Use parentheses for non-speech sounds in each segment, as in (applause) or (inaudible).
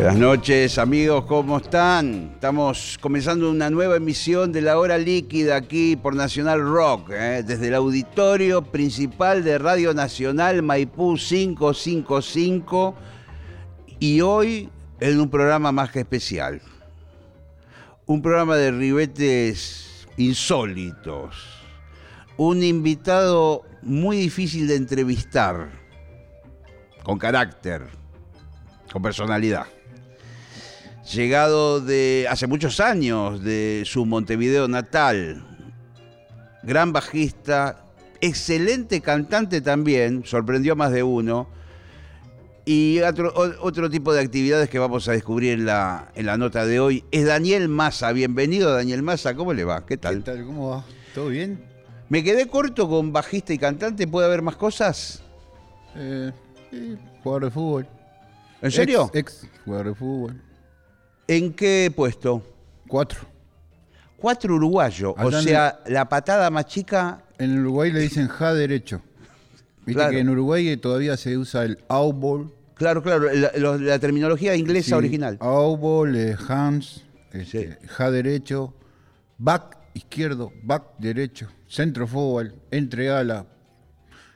Buenas noches amigos, ¿cómo están? Estamos comenzando una nueva emisión de La Hora Líquida aquí por Nacional Rock, ¿eh? desde el auditorio principal de Radio Nacional Maipú 555 y hoy en un programa más que especial, un programa de ribetes insólitos, un invitado muy difícil de entrevistar, con carácter, con personalidad llegado de hace muchos años de su Montevideo natal, gran bajista, excelente cantante también, sorprendió a más de uno, y otro, otro tipo de actividades que vamos a descubrir en la, en la nota de hoy es Daniel Massa. Bienvenido Daniel Massa, ¿cómo le va? ¿Qué tal? ¿Qué tal? ¿Cómo va? ¿Todo bien? Me quedé corto con bajista y cantante, ¿puede haber más cosas? Eh, sí, jugador de fútbol. ¿En serio? Ex, ex jugador de fútbol. ¿En qué puesto? Cuatro. Cuatro uruguayo, o Allá en sea, la patada más chica. En Uruguay le dicen ja derecho. Viste Claro. que en Uruguay todavía se usa el outball. Claro, claro, la, lo- la terminología inglesa Sí, original. Outball, eh, hands, este, Sí. ja derecho, back izquierdo, back derecho, centro fútbol, entre ala.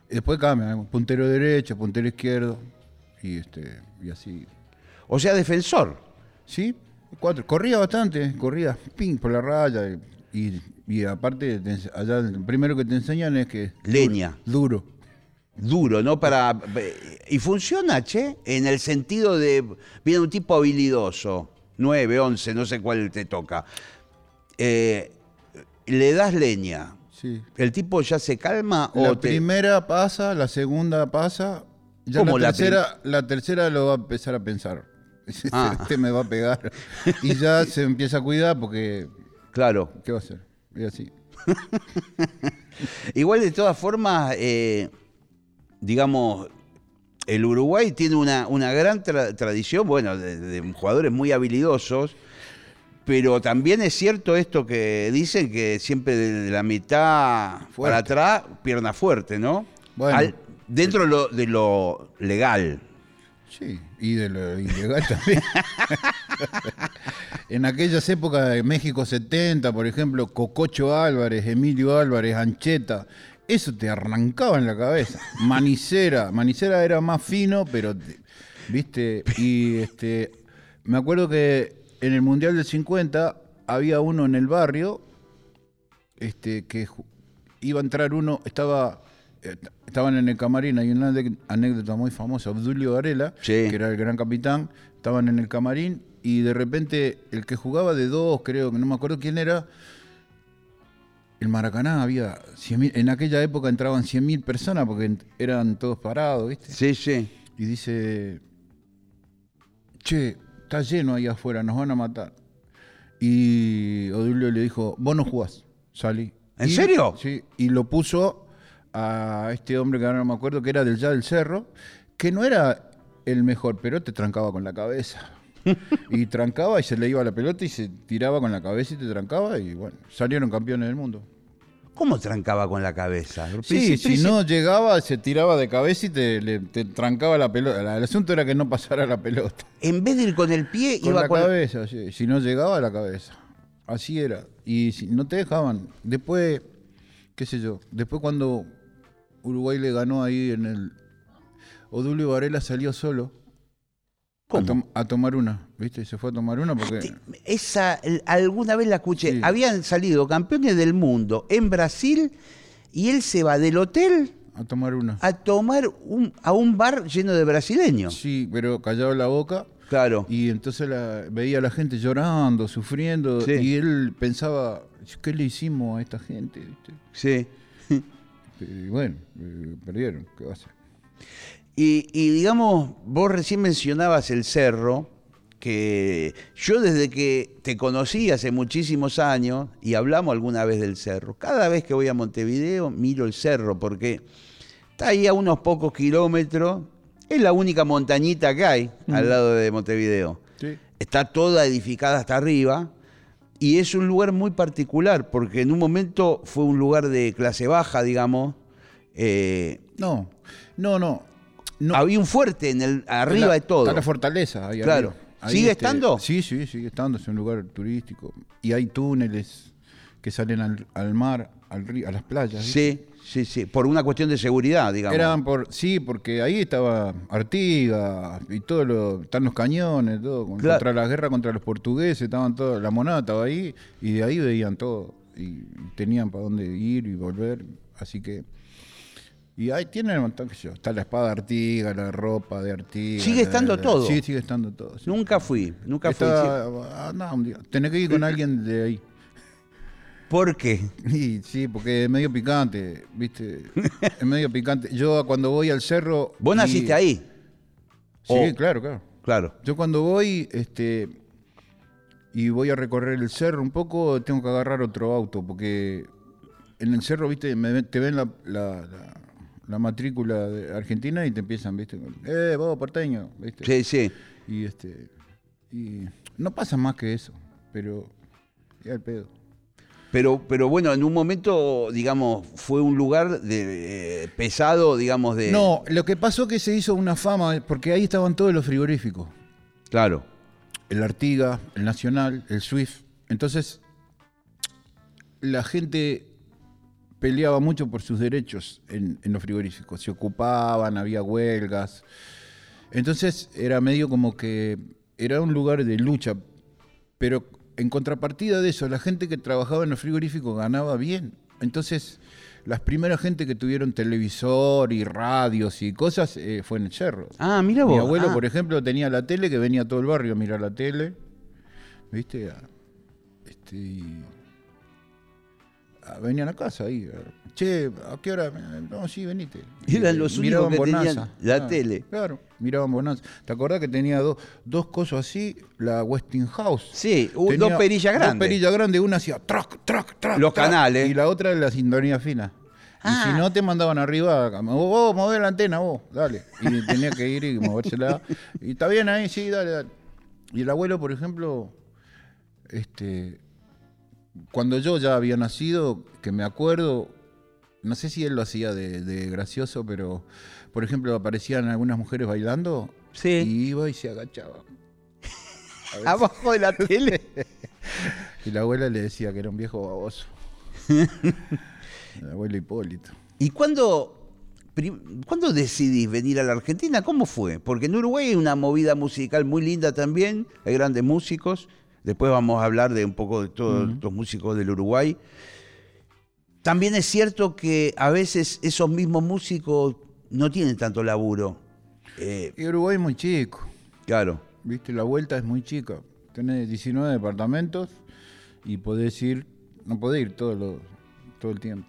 Después cambia, ¿eh? puntero derecho, puntero izquierdo y este y así. O sea, defensor. Sí, cuatro. Corría bastante, corría ping por la raya. Y, y aparte, allá lo primero que te enseñan es que. Leña. Duro. Duro, ¿no? Para. Y funciona, che, en el sentido de. Viene un tipo habilidoso, 9, 11, no sé cuál te toca. Eh, le das leña. Sí. ¿El tipo ya se calma o La te- primera pasa, la segunda pasa. Ya ¿Cómo la la tercera, la tercera lo va a empezar a pensar. (laughs) Este, Ah. este me va a pegar. Y ya se empieza a cuidar porque. Claro. ¿Qué va a hacer? Y así. (laughs) Igual de todas formas, eh, digamos, el Uruguay tiene una, una gran tra- tradición, bueno, de, de jugadores muy habilidosos, pero también es cierto esto que dicen que siempre de la mitad para atrás, pierna fuerte, ¿no? Bueno. Al- dentro de lo, de lo legal. Sí, y de lo ilegal (laughs) también. en aquellas épocas de México 70, por ejemplo, Cococho Álvarez, Emilio Álvarez, Ancheta, eso te arrancaba en la cabeza. Manicera, Manicera era más fino, pero, te- viste, y este, me acuerdo que en el Mundial del 50 había uno en el barrio, este, que iba a entrar uno, estaba, estaban en el camarín, hay una anécdota muy famosa, Obdulio Varela, Sí. que era el gran capitán, estaban en el camarín y de repente el que jugaba de dos, creo que no me acuerdo quién era, el Maracaná había 100.000 en aquella época entraban 100.000 personas porque eran todos parados, ¿viste? Sí, sí. Y dice, che, está lleno ahí afuera, nos van a matar. Y Odulio le dijo, vos no jugás, salí. ¿En Y- serio? Sí, y lo puso a este hombre que ahora no me acuerdo, que era del ya del cerro, que no era el mejor, pero te trancaba con la cabeza. y trancaba y se le iba la pelota y se tiraba con la cabeza y te trancaba y bueno, salieron campeones del mundo. ¿Cómo trancaba con la cabeza? Sí, si no llegaba, se tiraba de cabeza y te, le- te trancaba la pelota. El asunto era que no pasara la pelota. En vez de ir con el pie, Con iba la con cabeza, sí. si no llegaba, la cabeza. Así era. Y si no te dejaban. Después, qué sé yo, después cuando Uruguay le ganó ahí en el... Odulio Varela salió solo a, a tomar una, ¿viste? Se fue a tomar una porque... Esa, alguna vez la escuché. Sí. Habían salido campeones del mundo en Brasil y él se va del hotel A tomar una. a tomar un, a un bar lleno de brasileños. Sí, pero callado la boca. Claro. Y entonces la- veía a la gente llorando, sufriendo, Sí. y él pensaba, ¿qué le hicimos a esta gente? ¿Viste? Sí. Y bueno, eh, perdieron, ¿qué va a hacer? Y, y, digamos, vos recién mencionabas el cerro, que yo desde que te conocí hace muchísimos años y hablamos alguna vez del cerro, cada vez que voy a Montevideo miro el cerro porque está ahí a unos pocos kilómetros, es la única montañita que hay al lado de Montevideo. Sí. Está toda edificada hasta arriba y es un lugar muy particular porque en un momento fue un lugar de clase baja, digamos. eh, No, no, no. no. había un fuerte en el arriba La- de todo. Está la fortaleza. ahí Claro. arriba. Ahí, ¿Sigue este, estando? Sí, sí, sigue estando. Es un lugar turístico. Y hay túneles que salen al, al mar, al río, a las playas. Sí, sí, sí. Por una cuestión de seguridad, digamos. Eran por, sí, porque ahí estaba Artigas y todo lo, están los cañones, todo, con- Claro. contra la guerra contra los portugueses, estaban todos, la monada estaba ahí y de ahí veían todo y tenían para dónde ir y volver, así que y ahí tienen un montón que yo, está la espada de Artigas, la ropa de Artigas. ¿Sigue estando la- todo? Sí, sigue estando todo. sí. Nunca fui, nunca fui. Está- ah, no, un día, tenés que ir con (laughs) alguien de ahí. ¿Por qué? Y sí, porque es medio picante, ¿viste? (laughs) Es medio picante. Yo cuando voy al cerro. ¿Vos y- naciste ahí? Sí, O- claro, claro. Claro. Yo cuando voy, este, y voy a recorrer el cerro un poco, tengo que agarrar otro auto, porque en el cerro, viste, me te ven la, la- la- la matrícula de Argentina y te empiezan, viste, eh, vos porteño, viste. Sí, sí. Y este, y no pasa más que eso, pero ya el pedo. Pero, pero bueno, en un momento, digamos, fue un lugar de, eh, pesado, digamos, de... No, lo que pasó que se hizo una fama, porque ahí estaban todos los frigoríficos. Claro. el Artiga, el Nacional, el Swift. Entonces, la gente peleaba mucho por sus derechos en, en los frigoríficos. Se ocupaban, había huelgas. Entonces, era medio como que era un lugar de lucha. Pero en contrapartida de eso, la gente que trabajaba en los frigoríficos ganaba bien. Entonces, las primeras gente que tuvieron televisor y radios y cosas eh, fue en el cerro. Ah, mira vos. Mi abuelo, Ah. por ejemplo, tenía la tele que venía a todo el barrio a mirar la tele. ¿Viste? Este, y- venían a casa ahí. Che, ¿a qué hora? No, sí, venite. Eran los miraban únicos que tenían Bonanza. la Ah, tele. Claro, miraban Bonanza. ¿Te acordás que tenía dos, dos cosas así? La Westinghouse. Sí, dos perillas grandes. Dos perillas grandes, una hacía trac, trac, trac. Los canales. Y la otra la sintonía fina. Y Ah. si no, te mandaban arriba, vos, vos movés la antena, vos, dale. Y (laughs) tenía que ir y movérsela. Y está bien ahí, sí, dale, dale. Y el abuelo, por ejemplo, este, cuando yo ya había nacido, que me acuerdo, no sé si él lo hacía de, de gracioso, pero, por ejemplo, aparecían algunas mujeres bailando Sí. y iba y se agachaba. (laughs) Abajo de la tele. (laughs) Y la abuela le decía que era un viejo baboso. (laughs) el abuelo Hipólito. ¿Y cuándo, cuándo decidís venir a la Argentina? ¿Cómo fue? Porque en Uruguay hay una movida musical muy linda también, hay grandes músicos. Después vamos a hablar de un poco de todos los músicos del Uruguay. También es cierto que a veces esos mismos músicos no tienen tanto laburo. Eh, Y Uruguay es muy chico, claro. ¿viste? La vuelta es muy chica. Tenés 19 departamentos y podés ir, no podés ir todo, lo- todo el tiempo.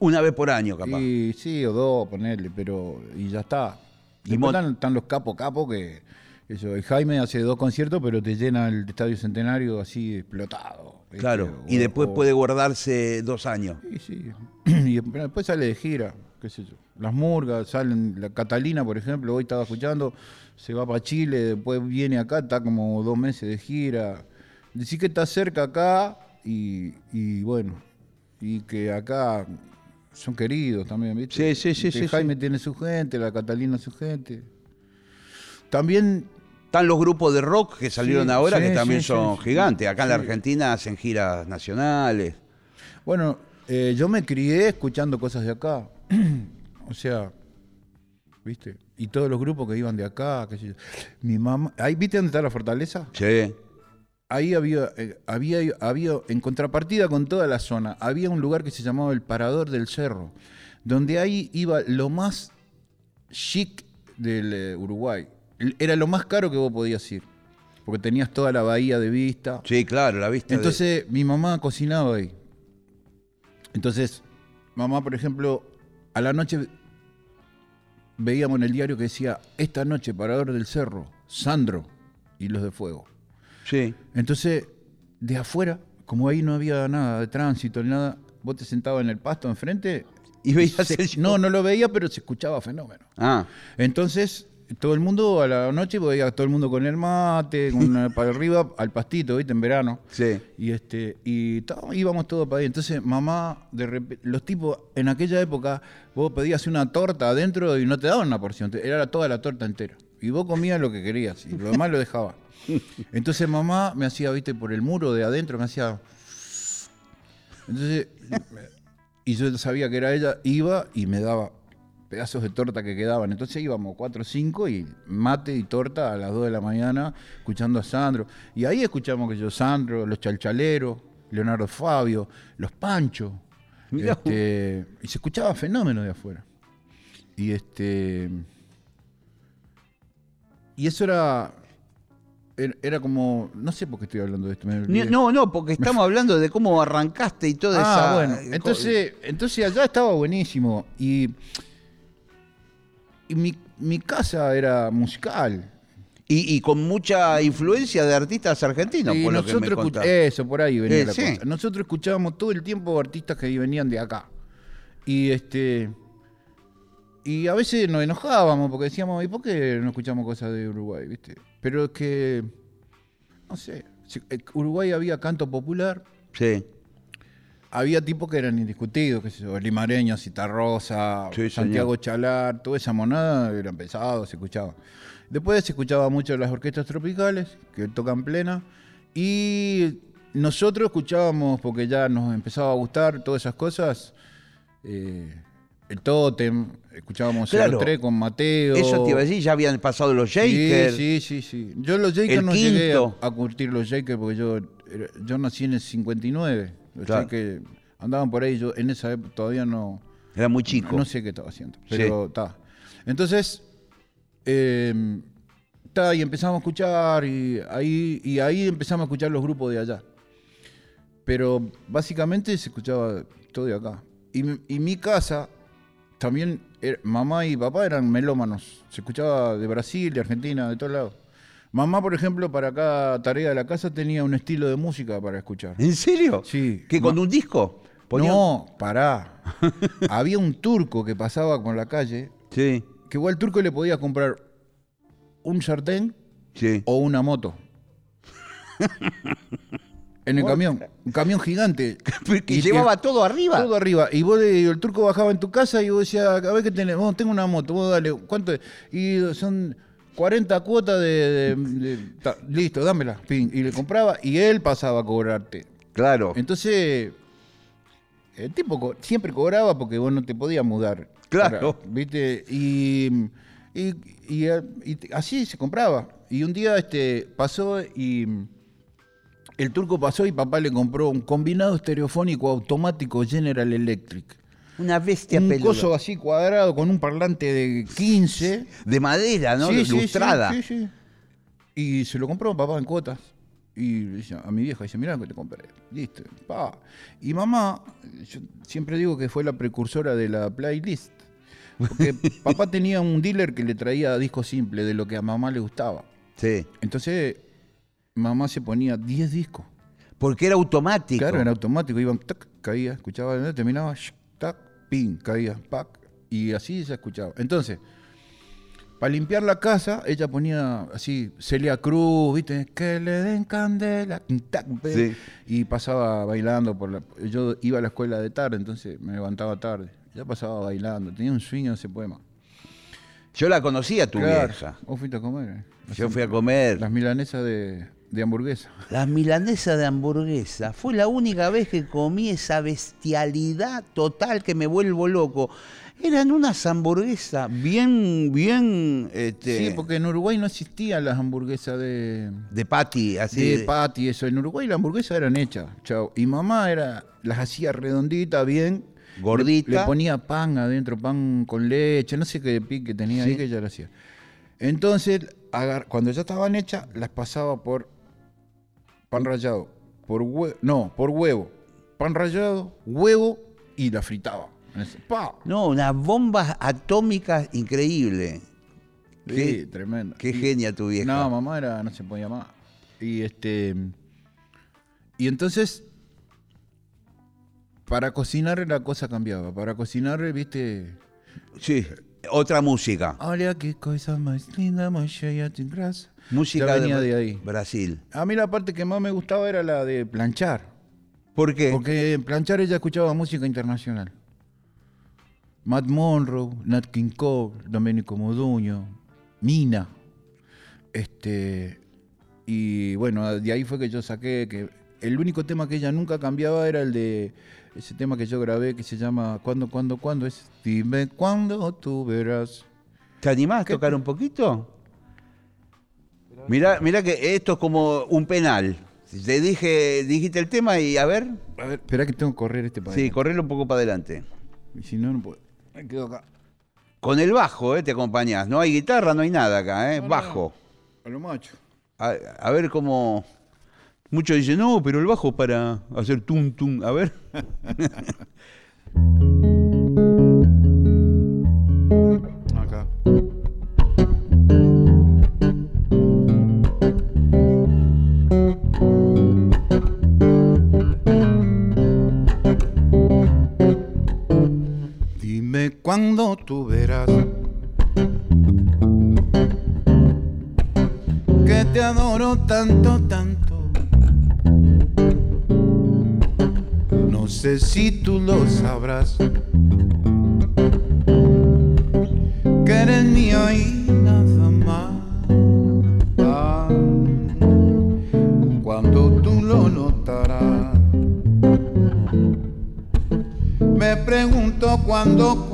Una vez por año, capaz. Y sí, o dos, ponerle, pero. Y ya está. Y están, están los capos capos que. Eso, y Jaime hace dos conciertos, pero te llena el Estadio Centenario así explotado. Claro. Y después o- puede guardarse dos años. Sí, sí. (clears throat) Y después sale de gira, qué sé yo. Las murgas, salen, la Catalina, por ejemplo, hoy estaba escuchando, se va para Chile, después viene acá, está como dos meses de gira. Decir que está cerca acá y, y bueno, y que acá son queridos también, ¿viste? Sí, sí, sí, sí, Jaime sí. tiene su gente, la Catalina su gente. También Están los grupos de rock que salieron Sí, ahora, sí, que también sí, son gigantes. Acá en la. Argentina hacen giras nacionales. Bueno, eh, yo me crié escuchando cosas de acá. (clears throat) o sea, ¿viste? Y todos los grupos que iban de acá, qué sé yo. Mi mamá, ahí viste dónde está la fortaleza? Sí. Ahí había, eh, había, había, en contrapartida con toda la zona, había un lugar que se llamaba el Parador del Cerro, donde ahí iba lo más chic del eh, Uruguay. Era lo más caro que vos podías ir, porque tenías toda la bahía de vista. Sí, claro, la vista. de- Entonces, mi mamá cocinaba ahí. Entonces, mamá, por ejemplo, a la noche veíamos en el diario que decía, esta noche, Parador del Cerro, Sandro y los de Fuego. Sí. Entonces, de afuera, como ahí no había nada de tránsito ni nada, vos te sentabas en el pasto enfrente. Y veías se- el. No, no lo veía, pero se escuchaba fenómeno. Ah, Entonces, todo el mundo a la noche veía todo el mundo con el mate, con una- (laughs) para arriba, al pastito, ¿viste? En verano. sí. Y este y íbamos todos para ahí. Entonces, mamá, de repente, los tipos, en aquella época, vos pedías una torta adentro y no te daban una porción, te- era toda la torta entera. Y vos comías lo que querías y lo demás lo dejabas. (laughs) Entonces, mamá me hacía, viste, por el muro de adentro, me hacía. Entonces, y yo sabía que era ella, iba y me daba pedazos de torta que quedaban. Entonces íbamos cuatro o cinco y mate y torta a las 2 de la mañana escuchando a Sandro. Y ahí escuchamos que yo, Sandro, los chalchaleros, Leonardo Fabio, los Panchos. Mirá Este, y se escuchaba fenómeno de afuera. Y este. Y eso era. Era era como. No sé por qué estoy hablando de esto. No, no, porque estamos hablando de cómo arrancaste y toda Ah, esa. bueno. Entonces, entonces allá estaba buenísimo. Y, y mi, mi casa era musical. Y, y con mucha influencia de artistas argentinos, y por lo que me. Eso, por ahí venía Eh, la sí. cosa. Nosotros escuchábamos todo el tiempo artistas que venían de acá. Y este. Y a veces nos enojábamos porque decíamos, ¿y por qué no escuchamos cosas de Uruguay? ¿Viste? Pero es que. No sé. eh, Uruguay había canto popular, Sí. Había tipos que eran indiscutidos, qué sé Limareño, Citarrosa, Sí, Santiago Chalar, toda esa monada eran pesados, se escuchaba. Después se escuchaba mucho las orquestas tropicales, que tocan plena, y nosotros escuchábamos, porque ya nos empezaba a gustar todas esas cosas, eh, el Totem, escuchábamos Claro. 03 con Mateo. Eso te iba a decir, ya habían pasado los Shakers. Sí, sí, sí, sí. Yo los Jakers no llegué a, a curtir los Jakers porque yo, yo nací en el 59. Claro. Jakers andaban por ahí, yo en esa época todavía no, Era muy chico. no sé qué estaba haciendo. Pero está. Entonces, eh, ta, y empezamos a escuchar y ahí, y ahí empezamos a escuchar los grupos de allá. Pero básicamente se escuchaba todo de acá. Y, mi- y mi casa también, mamá y papá eran melómanos. Se escuchaba de Brasil, de Argentina, de todos lados. Mamá, por ejemplo, para cada tarea de la casa tenía un estilo de música para escuchar. ¿En serio? Sí. ¿Que con un disco? Ponía- No, pará. (laughs) Había un turco que pasaba con la calle, Sí, que igual al turco le podía comprar un sartén sí. o una moto. En el camión, un camión gigante. (laughs) Que Y- llevaba todo arriba. Todo arriba. Y vos, el turco bajaba en tu casa y vos decías, a ver qué tenés, vos tengo una moto, vos dale, ¿cuánto es? Y son 40 cuotas de, de- de- ta, listo, dámela. pin. Y le compraba y él pasaba a cobrarte. Claro. Entonces, el tipo co- siempre cobraba porque vos no te podías mudar. Claro. Para- ¿Viste? Y, y- y, así se compraba. Y un día este, pasó y el turco pasó y papá le compró un combinado estereofónico automático General Electric. Una bestia un peluda. coso así cuadrado con un parlante de 15. De madera, ¿no? Sí, Ilustrada. sí, sí, sí. Y se lo compró papá en cuotas. Y a mi vieja, dice, mirá lo que te compré. Listo. pa. Y mamá, yo siempre digo que fue la precursora de la playlist. Porque (laughs) papá tenía un dealer que le traía discos simples de lo que a mamá le gustaba. Sí. Entonces, mamá se ponía 10 discos. Porque era automático. Claro, era automático. Iban, tac, caía, escuchaba, terminaba, pin, caía, pac. Y así se escuchaba. Entonces, para limpiar la casa, ella ponía así, Celia Cruz, ¿viste? Que le den candela. Sí. Y pasaba bailando por la. Yo iba a la escuela de tarde, entonces me levantaba tarde. Ya pasaba bailando. Tenía un sueño ese poema. Yo la conocía tu Claro. vieja. Vos fuiste a comer. eh. Yo fui a comer. Las milanesas de, de hamburguesa. La milanesa de hamburguesa. Fue la única vez que comí esa bestialidad total que me vuelvo loco. Eran unas hamburguesas bien, bien, este, Sí, porque en Uruguay no existían las hamburguesas de. de patty, así. de de- patty, eso. En Uruguay las hamburguesas eran hechas. Chao. Y mamá era, las hacía redonditas, bien. Gordita. Le, le ponía pan adentro, pan con leche, no sé qué pique tenía Sí. ahí que ella lo hacía. Entonces, agar- cuando ya estaban hechas, las pasaba por pan rallado, por huevo, no, por huevo. Pan rallado, huevo y la fritaba. Es- ¡pa! No, unas bombas atómicas increíbles. Sí, Qué- tremendo. Qué genia tu vieja. No, mamá era, no se podía más. Y este. Y entonces. Para cocinar la cosa cambiaba. Para cocinar, viste. Sí, otra música. Olha qué cosa más linda, graça. Música Ya venía de, de ahí. Brasil. A mí la parte que más me gustaba era la de planchar. ¿Por qué? Porque en planchar ella escuchaba música internacional. Matt Monroe, Nat King Cole, Domenico Modugno, Nina. Este, y bueno, de ahí fue que yo saqué que el único tema que ella nunca cambiaba era el de ese tema que yo grabé que se llama ¿Cuándo, cuándo, cuándo? Es Dime cuándo tú verás. ¿Te animás a tocar un poquito? Mirá, mirá que esto es como un penal. Te dije, dijiste el tema y a ver. A ver, espera que tengo que correr este para Sí, adelante. correlo un poco para adelante. Y si no, no puedo. Me quedo acá. Con el bajo, ¿eh? Te acompañás. No hay guitarra, no hay nada acá, ¿eh? No, no. Bajo. A lo macho. A, a ver cómo. Muchos dicen, no, pero el bajo para hacer tum tum. A ver. (laughs) Dime cuándo tú verás que te adoro tanto, tanto. No sé si tú lo sabrás que eres mío y nada más. Cuando tú lo notarás, me pregunto cuándo.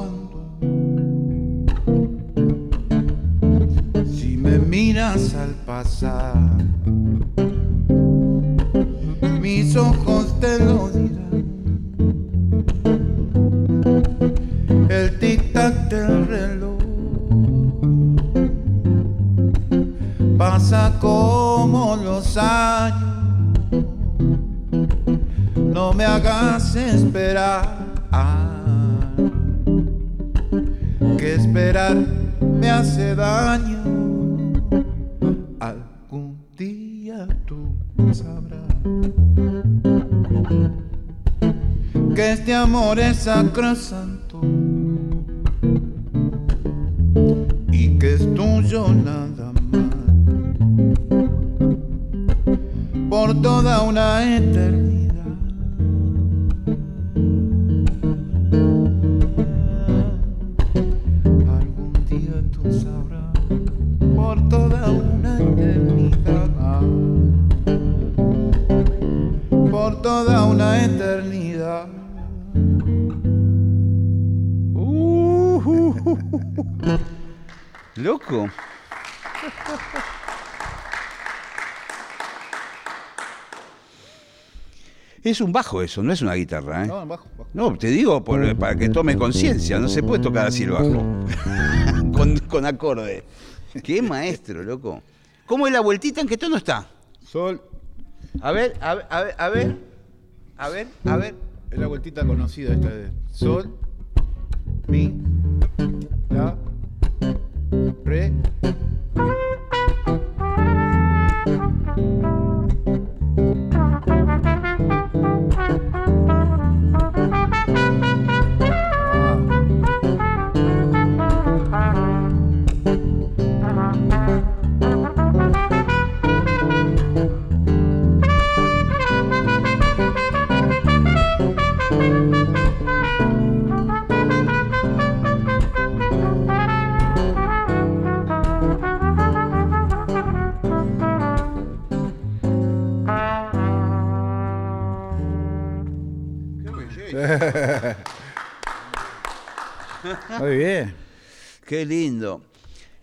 Amor es Es un bajo eso, no es una guitarra, ¿eh? No, bajo, bajo. No, te digo por- para que tome conciencia, no se puede tocar así el bajo. (laughs) con, con acorde. Qué maestro, loco. ¿Cómo es la vueltita? ¿En qué tono está? Sol A ver, a ver, a ver, a ver. A ver, a ver. es la vueltita conocida esta de Sol, Mi, Qué lindo.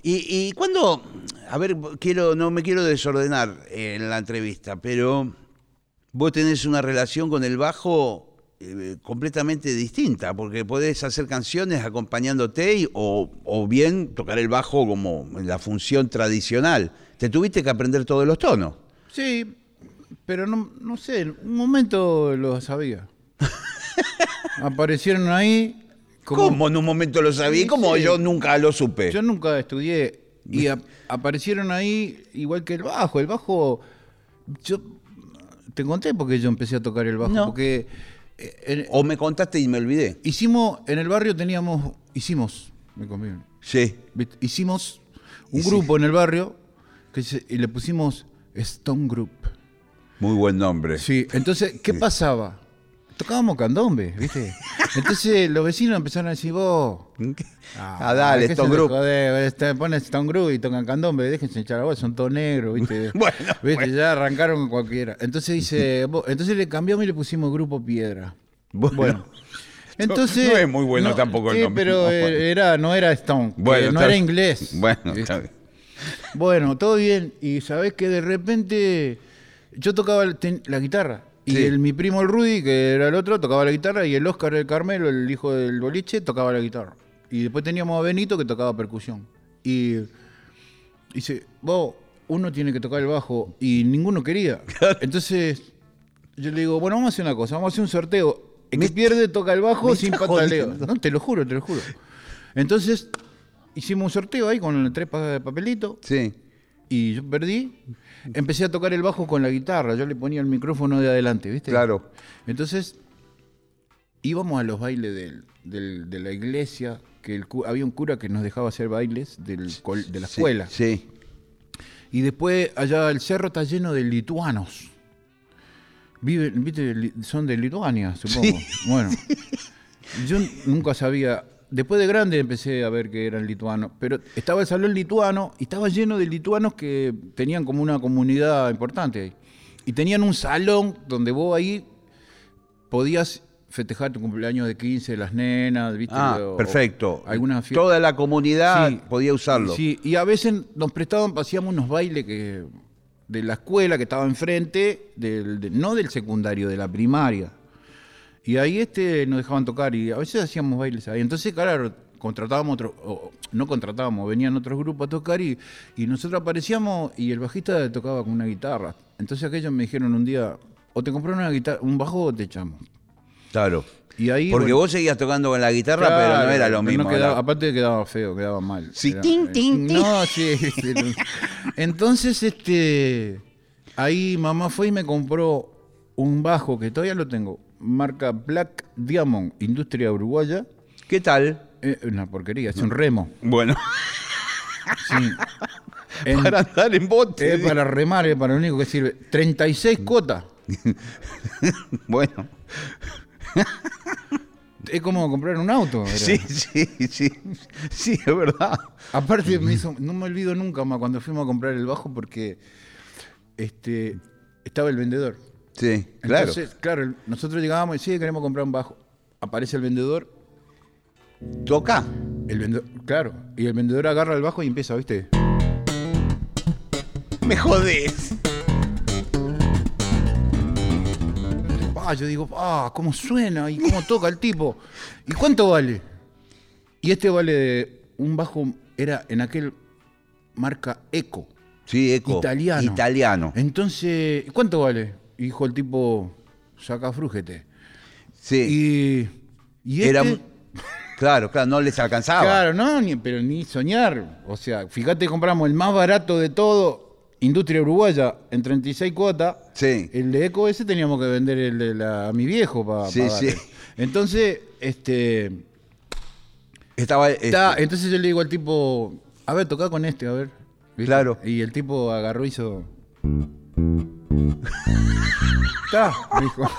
Y, y cuando, a ver, quiero, no me quiero desordenar en la entrevista, pero vos tenés una relación con el bajo eh, completamente distinta, porque podés hacer canciones acompañándote y- o, o bien tocar el bajo como en la función tradicional. Te tuviste que aprender todos los tonos. Sí, pero no, no sé, en un momento lo sabía. (laughs) Aparecieron ahí ¿Cómo? en un momento lo sabía? Sí, ¿Cómo sí. yo nunca lo supe? Yo nunca estudié y ap- aparecieron ahí igual que el bajo. El bajo, yo te conté porque yo empecé a tocar el bajo. No. Porque eh, en- O me contaste y me olvidé. hicimos, en el barrio teníamos, hicimos, me comieron, Sí. hicimos un sí. grupo en el barrio que se- y le pusimos Stone Group. Muy buen nombre. Sí, entonces, ¿qué pasaba? Tocábamos candombe, ¿viste? (laughs) Entonces los vecinos empezaron a decir, vos... Ah, dale, déjense Stone Group. este, ponen Stone Group y tocan candombe, déjense echar la voz, son todos negros, ¿viste? (laughs) Bueno, ¿Viste? bueno. Ya arrancaron con cualquiera. Entonces dice, (laughs) vos- entonces le cambiamos y le pusimos Grupo Piedra. Bueno. Entonces, No es muy bueno tampoco el sí, nombre. pero No, eh, bueno. era, no era Stone, Bueno, eh, no era bien. inglés. Bueno, está bien. Bueno, todo bien. Y sabés que de repente yo tocaba la guitarra. Y Sí. el- mi primo el Rudy, que era el otro, tocaba la guitarra. Y el Oscar el Carmelo, el hijo del boliche, tocaba la guitarra. Y después teníamos a Benito que tocaba percusión. Y dice, vos, uno tiene que tocar el bajo. Y ninguno quería. (laughs) Entonces yo le digo, bueno, vamos a hacer una cosa, vamos a hacer un sorteo. El que pierde toca el bajo sin pataleo. jodiendo. No, te lo juro, te lo juro. Entonces hicimos un sorteo ahí con tres pa- papelitos Sí. y yo perdí. Empecé a tocar el bajo con la guitarra. Yo le ponía el micrófono de adelante, ¿viste? Claro. Entonces íbamos a los bailes del- del- de la iglesia, que el había un cura que nos dejaba hacer bailes del de la Sí, escuela. Sí. Y después allá el cerro está lleno de lituanos. Viven, ¿viste? Son de Lituania, supongo. Bueno, (laughs) yo nunca sabía. Después de grande empecé a ver que eran lituanos. Pero estaba el salón lituano y estaba lleno de lituanos que tenían como una comunidad importante ahí. Y tenían un salón donde vos ahí podías festejar tu cumpleaños de 15 de las nenas, ¿viste? Ah, O- perfecto. Alguna fiesta. Toda la comunidad Sí. podía usarlo. Sí, y a veces nos prestaban, hacíamos unos bailes que de la escuela que estaba enfrente, del, de- no del secundario, de la primaria. Y ahí este nos dejaban tocar y a veces hacíamos bailes ahí. Entonces, claro, contratábamos otro, o no contratábamos, venían otros grupos a tocar y, y nosotros aparecíamos y el bajista tocaba con una guitarra. Entonces aquellos me dijeron un día, o te compré una guitarra, un bajo o te echamos. Claro. Y ahí, Porque bueno, vos seguías tocando con la guitarra, pero no era lo pero mismo. no quedaba- era- aparte quedaba feo, quedaba mal. Sí, Era- tin, eh, tin, tin. No, sí. (laughs) Entonces, este, ahí mamá fue y me compró un bajo que todavía lo tengo, marca Black Diamond, industria uruguaya. ¿Qué tal? Eh, una porquería, es un remo. Bueno, Sí. (laughs) En- para andar en bote. es para remar, es para lo único que sirve. 36 cotas. (laughs) Bueno, (laughs) Es como comprar un auto. era. sí, sí, sí. Sí, es verdad. Aparte, me hizo- no me olvido nunca más cuando fuimos a comprar el bajo porque este, estaba el vendedor. Sí, claro. Entonces, claro, nosotros llegábamos y sí, queremos comprar un bajo. Aparece el vendedor, Toca. el vendedor, claro, y el vendedor agarra el bajo y empieza, ¿viste? Me jodés. Ah, yo digo, ah, cómo suena y cómo toca el tipo. ¿Y cuánto vale? Y este vale de un bajo, era en aquel marca Eco, Sí, eco. italiano. Italiano. Entonces, ¿cuánto vale? Y dijo el tipo, saca frújete. Sí. Y, y Era. este- Claro, claro, no les alcanzaba. Claro, no, ni, pero ni soñar. O sea, fíjate, compramos el más barato de todo, Industria Uruguaya, en 36 cuotas. Sí. El de Eco ese teníamos que vender el de la- a mi viejo para Sí, sí. Entonces, este, Estaba. ta, entonces yo le digo al tipo, a ver, toca con este, a ver. ¿Viste? Claro. Y el tipo agarró y hizo... Dijo.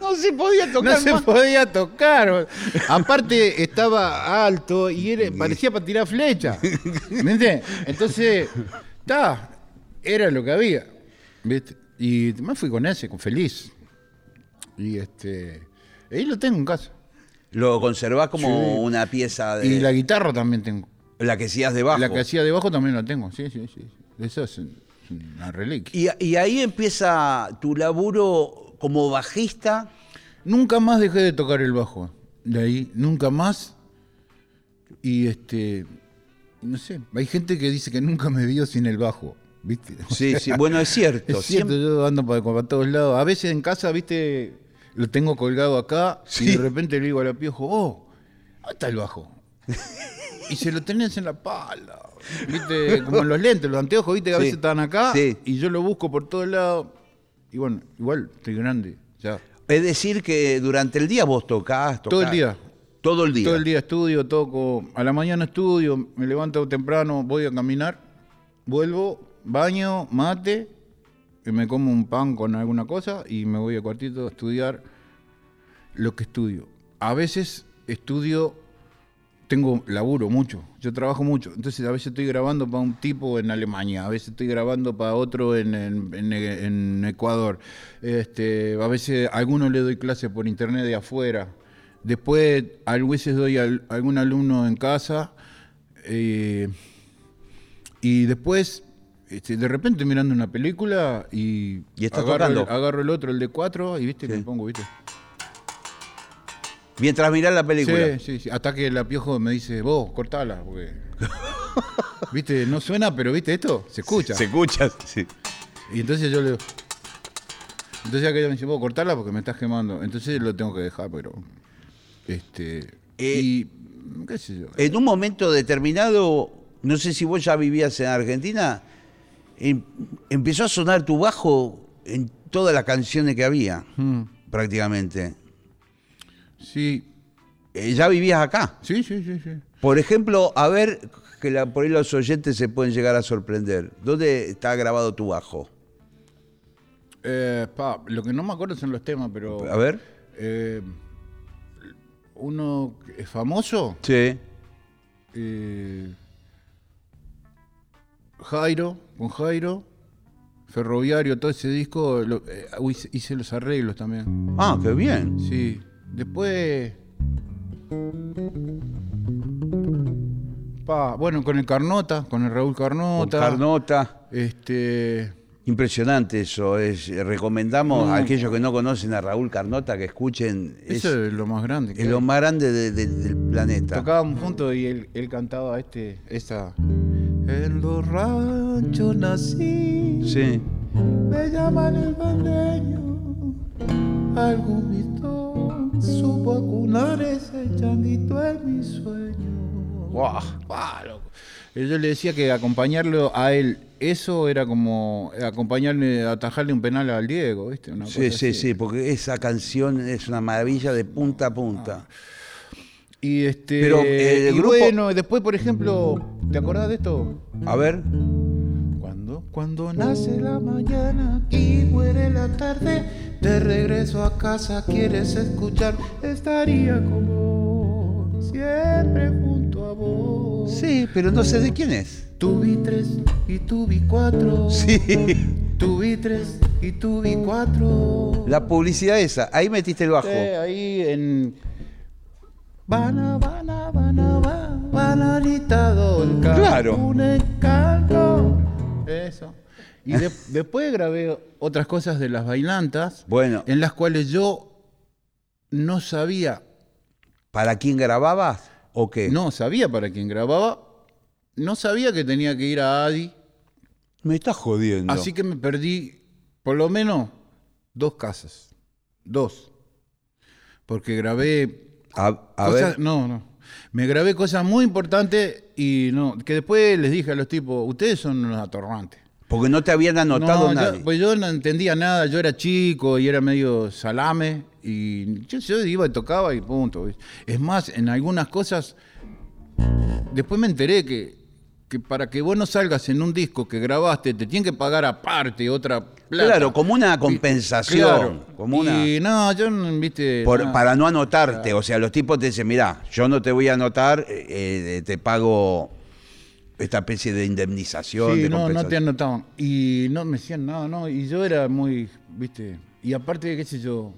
no se podía No se podía tocar. Aparte estaba alto y era- parecía para tirar flecha. ¿Me entiendes? Entonces, está, era lo que había. ¿viste? Y me fui con ese, con feliz. Y este, ahí lo tengo en casa. Lo conservás como Sí. una pieza de. Y la guitarra también tengo. la que hacías debajo. La que hacía debajo también la tengo. Sí, sí, sí. Eso es una reliquia. Y, y ahí empieza tu laburo como bajista. Nunca más dejé de tocar el bajo. De ahí, nunca más. Y este, no sé, hay gente que dice que nunca me vio sin el bajo, ¿viste? (laughs) Sí, sí, bueno, es cierto. Es cierto, Siempre- yo ando para, para todos lados. A veces en casa, ¿viste? lo tengo colgado acá Sí. y de repente le digo a la piojo, oh, ¿dónde está el bajo? (laughs) y se lo tenés en la pala. ¿Viste? Como en los lentes, los anteojos, ¿viste? Que a veces están acá Sí. y yo lo busco por todos lados. Y bueno, igual estoy grande, ya. Es decir, que durante el día vos tocás, tocás. Todo el día. Todo el día. Todo el día estudio, toco. A la mañana estudio, me levanto temprano, voy a caminar, vuelvo, baño, mate, y me como un pan con alguna cosa y me voy al cuartito a estudiar lo que estudio. A veces estudio, tengo laburo mucho, yo trabajo mucho, entonces a veces estoy grabando para un tipo en Alemania, a veces estoy grabando para otro en, en- en- en Ecuador, este, a veces a algunos le doy clases por internet de afuera, después a veces doy a algún alumno en casa eh, y después este, de repente mirando una película y, Y agarro, el, agarro el otro, el de cuatro, y viste, Sí. me pongo, viste. Mientras mirás la película. Sí, sí, sí. Hasta que la piojo me dice, vos, cortala, porque. (laughs) viste, no suena, pero viste esto, se escucha. Se escucha, sí. Y entonces yo le digo. Entonces aquella me dice, vos, cortala porque me estás quemando. Entonces lo tengo que dejar, pero. Este. Eh, y. qué sé yo. En un momento determinado, no sé si vos ya vivías en Argentina, em- empezó a sonar tu bajo en todas las canciones que había, Mm, prácticamente. Sí. Eh, ya vivías acá. Sí, sí, sí, sí. Por ejemplo, a ver, que la- por ahí los oyentes se pueden llegar a sorprender. ¿Dónde está grabado tu bajo? Eh, pa, lo que no me acuerdo son los temas, pero. A ver. eh, uno es famoso. Sí. eh, Jairo, con Jairo, Ferroviario, todo ese disco, lo- eh, hice, hice los arreglos también. Ah, qué bien. Sí. Después. Pa, bueno, con el Carnota, con el Raúl Con Carnota. Carnota. Este. Impresionante eso. Es, recomendamos No. a aquellos que no conocen a Raúl Carnota que escuchen. Es, Eso es lo más grande. es lo más grande de- de- del planeta. Tocábamos juntos y él, él cantaba este, esta. En los ranchos nací. Sí. Me llaman el bandeño, algún mistón supo acunar ese changuito en mi sueño. Guau. Guau, loco. Yo le decía que acompañarlo a él, eso era como acompañarle, atajarle un penal al Diego, ¿viste? Una Sí, cosa sí, así. sí, porque esa canción es una maravilla de punta a punta. Y este. Pero, eh, el y grupo- bueno, después, por ejemplo, ¿te acordás de esto? A ver. Cuando, cuando nace la mañana y muere la tarde, de regreso a casa quieres escuchar, estaría como siempre junto a vos. Sí, pero no sé de quién es. Tu vi tres y tu vi cuatro. Sí. Tu vi tres y tu vi cuatro. La publicidad esa. Ahí metiste el bajo. Sí, ahí en. Bana, bana, bana, bana, bananita dolca. Claro. Un encanto. Eso. (laughs) Y de- después grabé otras cosas de las bailantas, Bueno, en las cuales yo no sabía, ¿para quién grababas o qué? no sabía para quién grababa, no sabía que tenía que ir a Adi, Me estás jodiendo. así que me perdí por lo menos dos casas. Dos. Porque grabé A, a Cosas- ver. No, no. Me grabé cosas muy importantes y no, que después les dije a los tipos, ustedes son unos atorrantes. Porque no te habían anotado No, nadie. yo, pues yo no entendía nada, yo era chico y era medio salame y yo, yo iba y tocaba y punto. Es más, en algunas cosas, después me enteré que, que para que vos no salgas en un disco que grabaste, te tienen que pagar aparte otra plata. Claro, como una compensación. Claro. Como una, Y no, yo no, viste... por- no. para no anotarte. O sea, los tipos te dicen, mirá, yo no te voy a anotar, eh, eh, te pago esta especie de indemnización. Sí, de no, no te anotaban. Y no me decían nada, no. Y yo era muy, viste. Y aparte, qué sé yo.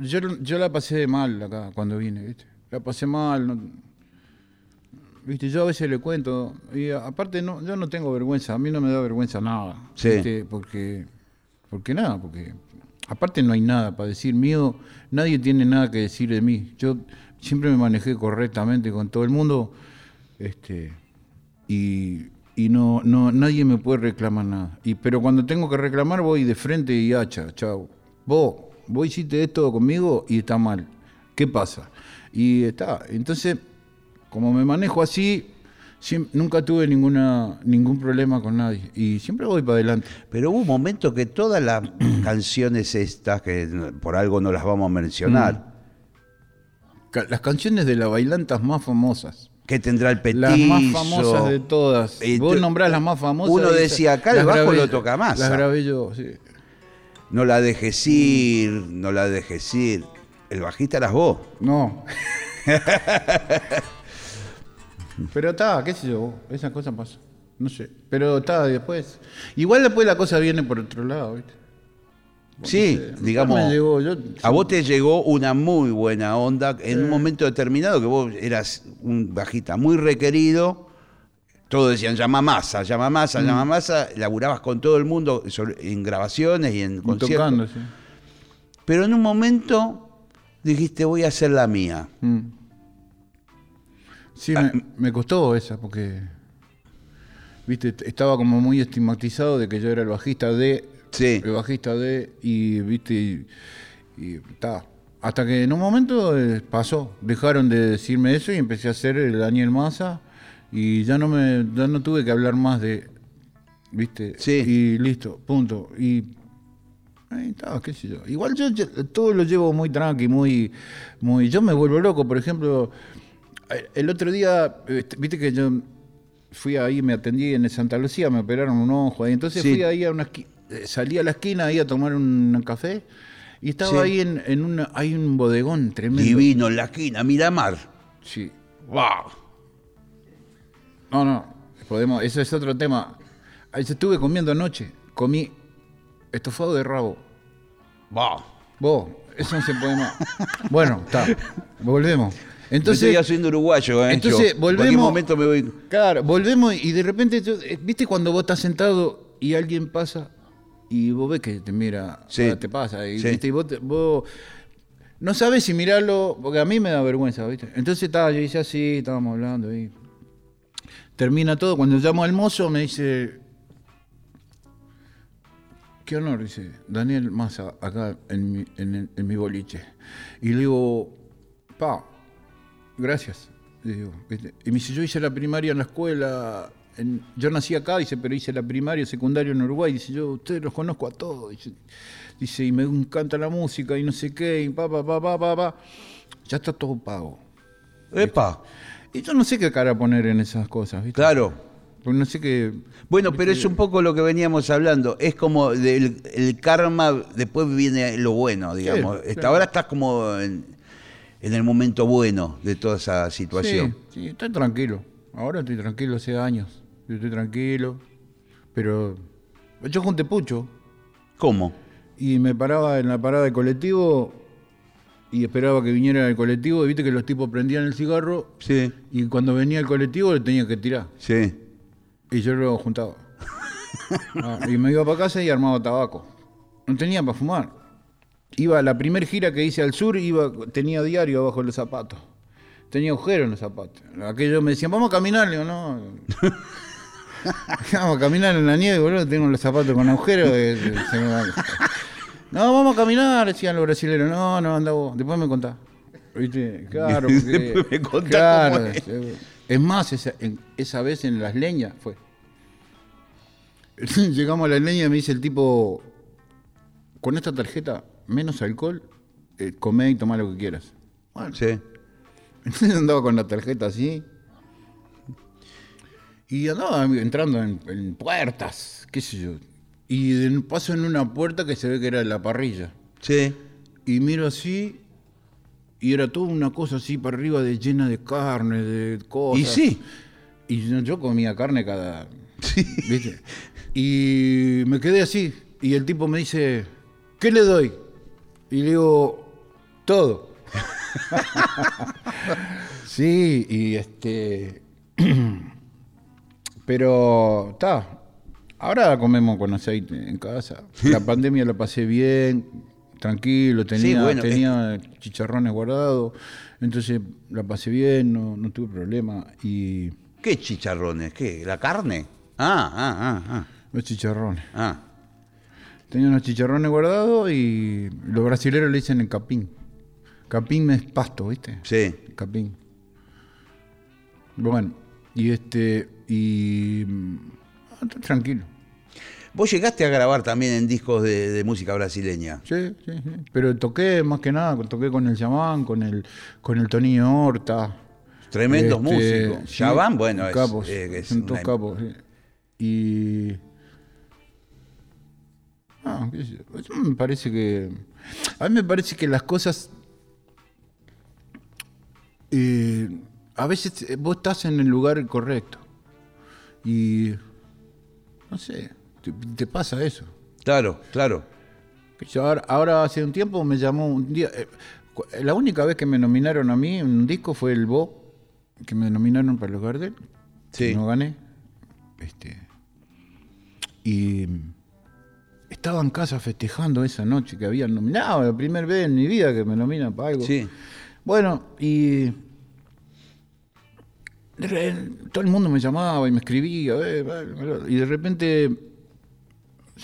Yo, yo la pasé mal acá cuando vine, viste. La pasé mal. no- viste, yo a veces le cuento. Y aparte, no, yo no tengo vergüenza. A mí no me da vergüenza nada. Sí. ¿viste? Porque, porque nada, porque. Aparte, no hay nada para decir mío. Nadie tiene nada que decir de mí. Yo siempre me manejé correctamente con todo el mundo. Este y, y no, no, nadie me puede reclamar nada. Y, pero cuando tengo que reclamar voy de frente y hacha, chao. Vos, vos hiciste esto conmigo y está mal. ¿Qué pasa? Y está, entonces, como me manejo así, nunca tuve ninguna, ningún problema con nadie. Y siempre voy para adelante. Pero hubo un momento que todas las (clears throat) canciones estas, que por algo no las vamos a mencionar, Ca- Las canciones de las bailantas más famosas. Que tendrá el petizo. Las más famosas de todas. Y Vos tú- nombrás las más famosas. Uno decía, acá el las bajo grabé- lo toca Massa. Las grabé yo, sí. No la dejes ir, no la dejes ir. El bajista eras vos. No. (laughs) Pero está, qué sé yo, esas cosas pasan. No sé. Pero está, después. Igual después la cosa viene por otro lado, ¿viste? Sí, digamos. me llegó, yo- A vos te llegó una muy buena onda en un momento determinado que vos eras un bajista muy requerido. Todos decían llama masa, llama masa, llama Mm. masa. Laburabas con todo el mundo en grabaciones y en y conciertos. tocando, sí. Pero en un momento dijiste voy a hacer la mía. Mm. Sí, Ah, me, me costó esa, porque. Viste, estaba como muy estigmatizado de que yo era el bajista de. Sí. El bajista de. Y, viste, y. y ta. Hasta que en un momento eh, pasó. Dejaron de decirme eso y empecé a hacer el Daniel Massa. Y ya no me. Ya no tuve que hablar más de. ¿Viste? Sí. Y listo, punto. Y Ahí está, qué sé yo. Igual yo, yo todo lo llevo muy tranqui, muy, muy. Yo me vuelvo loco, por ejemplo, eh, el otro día, este, viste que yo fui ahí, me atendí en Santa Lucía, me operaron un ojo ahí, entonces Sí. fui ahí a una esqui- eh, salí a la esquina ahí a tomar un café y estaba Sí. ahí en, en una, hay un bodegón tremendo. Divino en la esquina, Miramar. Sí. ¡Wow! No, no, podemos, eso es otro tema. Ahí estuve comiendo anoche, comí estofado de rabo. ¡Wow! Vos, eso no se puede más. bueno, está, volvemos. Me Entonces, estoy haciendo uruguayo, ¿eh? entonces, Yo, En volvemos- momento me voy. claro, volvemos y de repente, eh, ¿viste cuando vos estás sentado y alguien pasa y vos ves que te mira, Sí. te pasa, y, Sí. ¿viste? y vos, te- vos no sabes si mirarlo, porque a mí me da vergüenza, ¿viste? Entonces estaba, yo hice así, estábamos hablando y termina todo. Cuando llamo al mozo me dice, qué honor, dice, Daniel Massa, acá en mi, en, mi boliche. Y le digo, pa, gracias. Le digo, ¿viste? Y me dice, yo hice la primaria en la escuela, en- yo nací acá, dice, pero hice la primaria, secundaria en Uruguay. Dice, yo ustedes los conozco a todos. Dice, dice, y me encanta la música y no sé qué, y pa, pa, pa, pa, pa, pa. Ya está todo pago. ¡Epa! Y yo no sé qué cara poner en esas cosas, ¿viste? Claro. Porque no sé qué... Bueno, pero es un poco lo que veníamos hablando. Es como del, el karma, después viene lo bueno, digamos. Sí, Hasta. Ahora estás como en, en el momento bueno de toda esa situación. Sí, sí, estoy tranquilo. Ahora estoy tranquilo hace años. Yo estoy tranquilo. Pero yo junté pucho ¿Cómo? y me paraba en la parada de colectivo y esperaba que viniera el colectivo y viste que los tipos prendían el cigarro Sí, y cuando venía el colectivo le tenía que tirar. sí. Y yo lo juntaba. (laughs) Ah, y me iba para casa y armaba tabaco. No tenía para fumar. Iba la primera gira que hice al sur, iba, tenía diario abajo de los zapatos. Tenía agujeros en los zapatos. Aquellos me decían, vamos a caminar. Le digo, no. (laughs) (laughs) vamos a caminar en la nieve, boludo. Tengo los zapatos con agujeros. eh, se me va. No, vamos a caminar, decían los brasileños. No, no, anda vos. Después me contás. ¿Viste? Claro, (laughs) porque, Después me contás claro, cómo es. más, esa, en- esa vez en las leñas fue. (laughs) Llegamos a la leña y me dice el tipo, con esta tarjeta, menos alcohol, eh, comé y tomá lo que quieras. Bueno, Sí. entonces andaba con la tarjeta así. Y andaba entrando en, en puertas, qué sé yo. Y de- paso en una puerta que se ve que era la parrilla. Sí. Y miro así, y era toda una cosa así para arriba de llena de carne, de cosas. Y sí. Y yo, yo comía carne cada. ¿Viste? Y me quedé así. Y el tipo me dice, ¿qué le doy? Y le digo, todo. (laughs) sí, y este. (clears throat) Pero está. Ahora comemos con aceite en casa. La pandemia la pasé bien, tranquilo, tenía, bueno, tenía chicharrones guardados, entonces la pasé bien, no, no tuve problema. Y ¿Qué chicharrones? ¿Qué? ¿La carne? Ah, ah, ah, los chicharrones. ah. ah. tenía unos chicharrones guardados y los brasileros le dicen el capín. Capín es pasto, ¿viste? Sí. Capín. Bueno, y este, y mm, ah, tranquilo. Vos llegaste a grabar también en discos de, de música brasileña. Sí, sí, sí. Pero toqué más que nada, toqué con el Yamán, con el, con el Tonillo Horta. Tremendos Este, músicos. sí, bueno, es, capos, eh, es son una- capos. sí. Y. Ah, eso me parece que. A mí me parece que las cosas. eh, a veces eh, vos estás en el lugar correcto. Y. No sé, te, te pasa eso. Claro, claro. Yo ahora, ahora hace un tiempo me llamó un día. eh, la única vez que me nominaron a mí en un disco fue el Bo, que me nominaron para los Gardel. Sí. No gané. Este, y estaba en casa festejando esa noche que habían nominado, la primera vez en mi vida que me nominan para algo. Sí. Bueno, y todo el mundo me llamaba y me escribía, eh, eh, y de repente,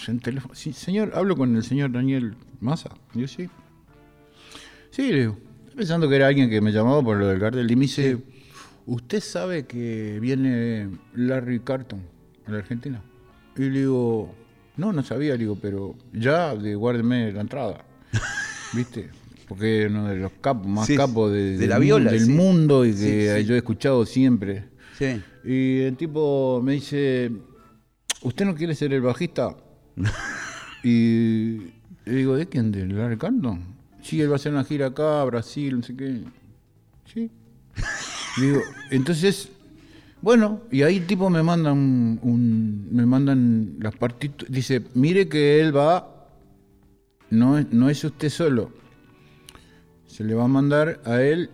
en teléfono, "Sí, señor, hablo con el señor Daniel Massa. Yo, sí. Sí, le digo, pensando que era alguien que me llamaba por lo del cartel, y me dice, ¿usted sabe que viene Larry Carton a la Argentina? Y le digo, no, no sabía, le digo, pero ya de guárdeme la entrada. (laughs) ¿Viste? Porque uno de los capos, más Sí, capos de, de del la viola, del sí. mundo y que Sí, yo he escuchado siempre. Y el tipo me dice, ¿usted no quiere ser el bajista? (laughs) y le digo, ¿de quién? ¿De Larry Carton? Sí, él va a hacer una gira acá, Brasil, no sé qué. Sí. (laughs) Digo, entonces, bueno, y ahí el tipo me mandan un, un- me mandan las partituras, dice, mire que él va, no es, no es usted solo, se le va a mandar a él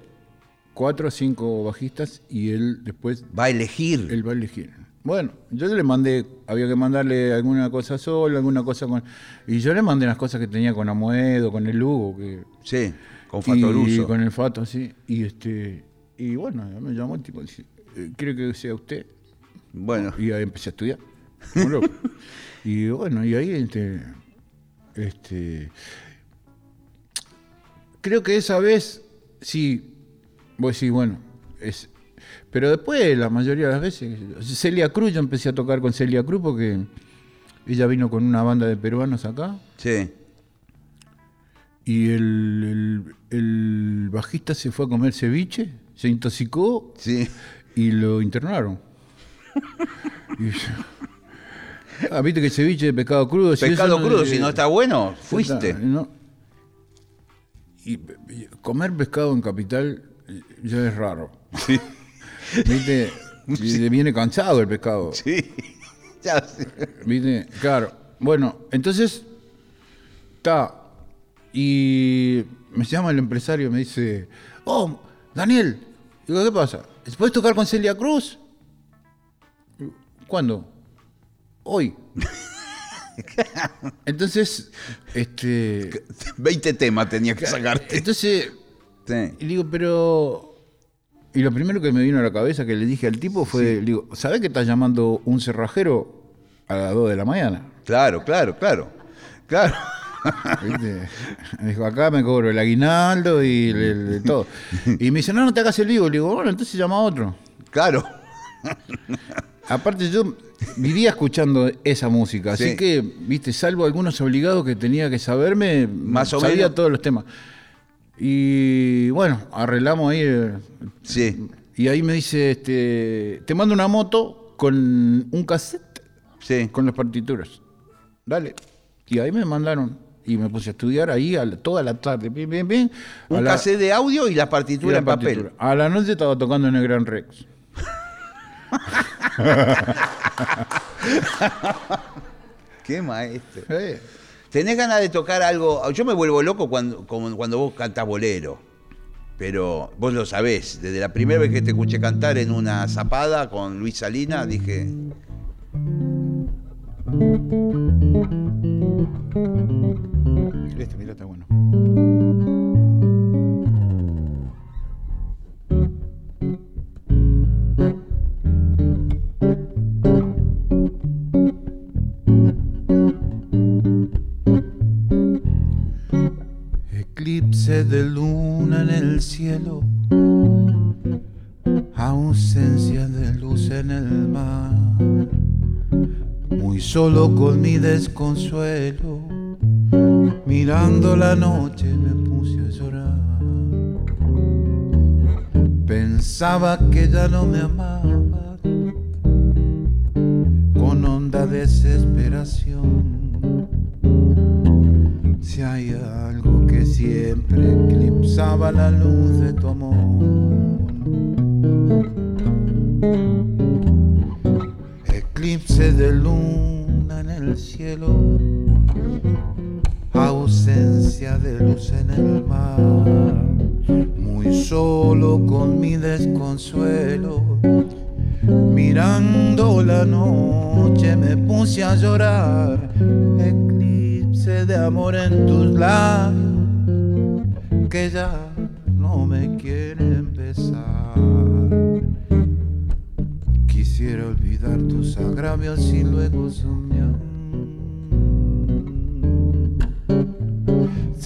cuatro o cinco bajistas y él después Va a elegir. él va a elegir. Bueno, yo le mandé, había que mandarle alguna cosa solo, alguna cosa con. Y yo le mandé las cosas que tenía con Amoedo, con el Lugo, que. Sí, con y Fatoruso. con el Fato, sí. Y este. Y bueno, me llamó el tipo, dice, eh, ¿quiere que sea usted? Bueno, Y ahí empecé a estudiar. (laughs) y bueno, y ahí este. Este. Creo que esa vez, sí, vos decís, bueno, es. Pero después, la mayoría de las veces, Celia Cruz, yo empecé a tocar con Celia Cruz porque ella vino con una banda de peruanos acá sí. y el, el- el bajista se fue a comer ceviche, se intoxicó Sí. y lo internaron. (laughs) Y yo- ah, viste que ceviche de pescado crudo. si Pescado eso no- crudo, si no está bueno, está, fuiste. ¿no? Y, y comer pescado en capital eh, ya es raro. (laughs) ¿Viste? (laughs) Y Viene cansado el pescado. Sí. (laughs) Ya sé. ¿Viste? Claro. Bueno, entonces, está. Y me llama el empresario y me dice, oh, Daniel, digo, ¿qué pasa? ¿Puedes tocar con Celia Cruz? ¿Cuándo? Hoy. Entonces, este. 20 temas tenía que sacarte. Entonces, Sí. y digo, pero. Y lo primero que me vino a la cabeza que le dije al tipo fue: le digo, ¿sabés que estás llamando un cerrajero a las 2 de la mañana? Claro, claro, claro. Claro. ¿Viste? Me dijo, acá me cobro el aguinaldo y el- el- el todo. Y me dice, no, no te hagas el vivo. Le digo, bueno, entonces llama a otro. Claro. Aparte yo vivía escuchando esa música, así Sí. que, viste, salvo algunos obligados que tenía que saberme, Más o sabía menos. todos los temas. Y bueno, arreglamos ahí. eh, Sí. Y ahí me dice, este, te mando una moto con un cassette Sí. con las partituras. Dale. Y ahí me mandaron. Y me puse a estudiar ahí a la- toda la tarde. Bien, bien, bien. Un la- cassette de audio y la y partitura la en papel. partitura. A la noche estaba tocando en el Gran Rex. (laughs) Qué maestro. Eh, ¿Tenés ganas de tocar algo? Yo me vuelvo loco cuando, vos cantás bolero. Pero vos lo sabés. Desde la primera vez que te escuché cantar en una zapada con Luis Salinas, dije. Este, mira, está bueno. Solo con mi desconsuelo, mirando la noche me puse a llorar. Pensaba que ya no me amaba, con honda desesperación. Si hay algo que siempre eclipsaba la luz de tu amor. Eclipse de el cielo, ausencia de luz en el mar, muy solo con mi desconsuelo. Mirando la noche me puse a llorar, eclipse de amor en tus labios, que ya no me quiere empezar. Quisiera olvidar tus agravios y luego soñar.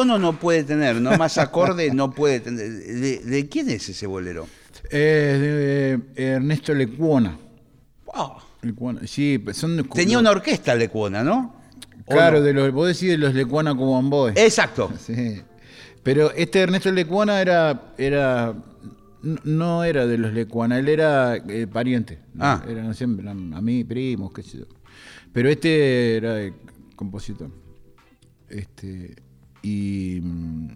tono no puede tener, ¿no? Más acorde no puede tener. ¿De, de quién es ese bolero? Eh, de Ernesto Lecuona. Ah, Lecuona, Sí, pues son tenía una orquesta lecuona, ¿no? ¿O Claro, no? de los, vos decís de los Lecuana como Amboy. Exacto. (laughs) Sí. Pero este Ernesto Lecuana era, era no- era de los Lecuana, él era eh, pariente. Ah. Eran siempre eran a mí, primos, qué sé yo. Pero este era compositor. Este, y mm,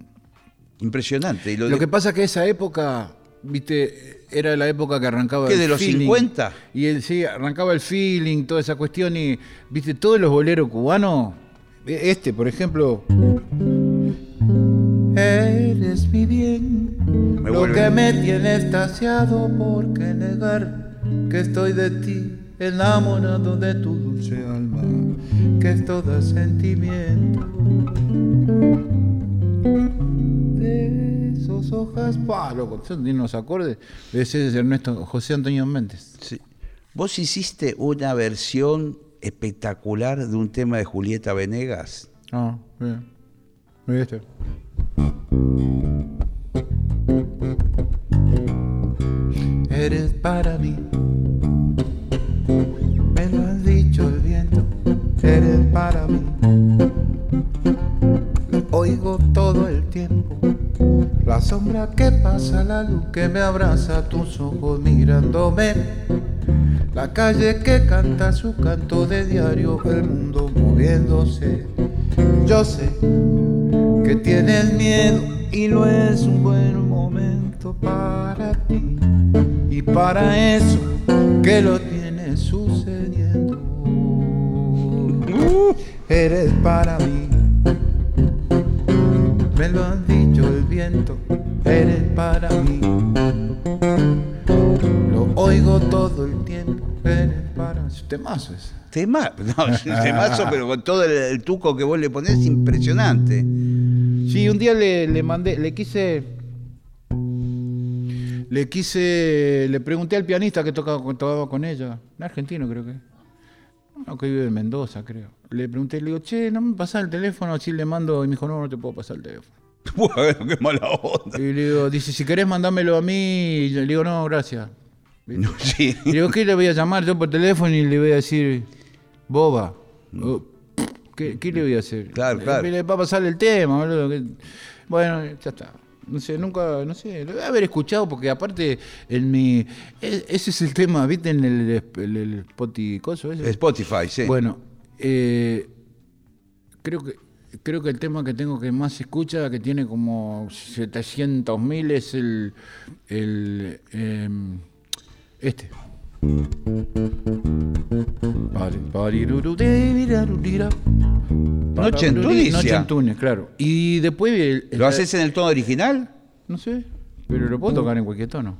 Impresionante. Y lo lo de- que pasa es que esa época, viste, era la época que arrancaba ¿Qué, el de los feeling. 50? Y él sí, arrancaba el feeling, toda esa cuestión y viste todos los boleros cubanos, e- este, por ejemplo, Eres mi bien, Me lo vuelve- que me tiene estasiado, ¿por qué negar que estoy de ti, enamorado de tu dulce alma, que es todo sentimiento? De esos hojas, pa, loco, son unos acordes, ese es Ernesto José Antonio Méndez. Sí. Vos hiciste una versión espectacular de un tema de Julieta Venegas. Ah, bien. Mira este. Eres para mí, eres para mí. Lo oigo todo el tiempo, la sombra que pasa, la luz que me abraza, tus ojos mirándome. La calle que canta su canto de diario, el mundo moviéndose. Yo sé que tienes miedo y no es un buen momento para ti. Y para eso que lo tienes sucediendo. Eres para mí. Me lo han dicho el viento, eres para mí. Lo oigo todo el tiempo, eres para mí. Temazo ese. Tema, no, (laughs) es temazo, (laughs) pero con todo el, el tuco que vos le ponés, impresionante. Sí, un día le, le mandé, le quise. Le quise. Le pregunté al pianista que tocaba, que tocaba con ella. Un argentino, creo que. No, que vive en Mendoza, creo. Le pregunté, le digo, che, ¿no me pasás el teléfono? Así le mando. Y me dijo, no, no te puedo pasar el teléfono. (laughs) Bueno, qué mala onda. Y le digo, dice, si querés mandámelo a mí. Y le digo, no, gracias. (laughs) No, sí. Y le digo, ¿qué le voy a llamar yo por teléfono? Y le voy a decir, boba. Oh, ¿Qué, qué le voy a hacer? Claro, claro. Le va a pasar el tema, boludo. Bueno, ya está. No sé, nunca, no sé, lo voy a haber escuchado porque aparte en mi... e- Ese es el tema, ¿viste? En el, el, el Spotify, coso ese? Spotify, sí. Bueno, eh, creo que creo que el tema que tengo que más escucha, que tiene como 700 mil, es el, el em, este. Noche en Tunisia. Noche en Túnez, claro. Y después el- ¿Lo haces en el tono original? No sé, pero lo puedo tocar en cualquier tono.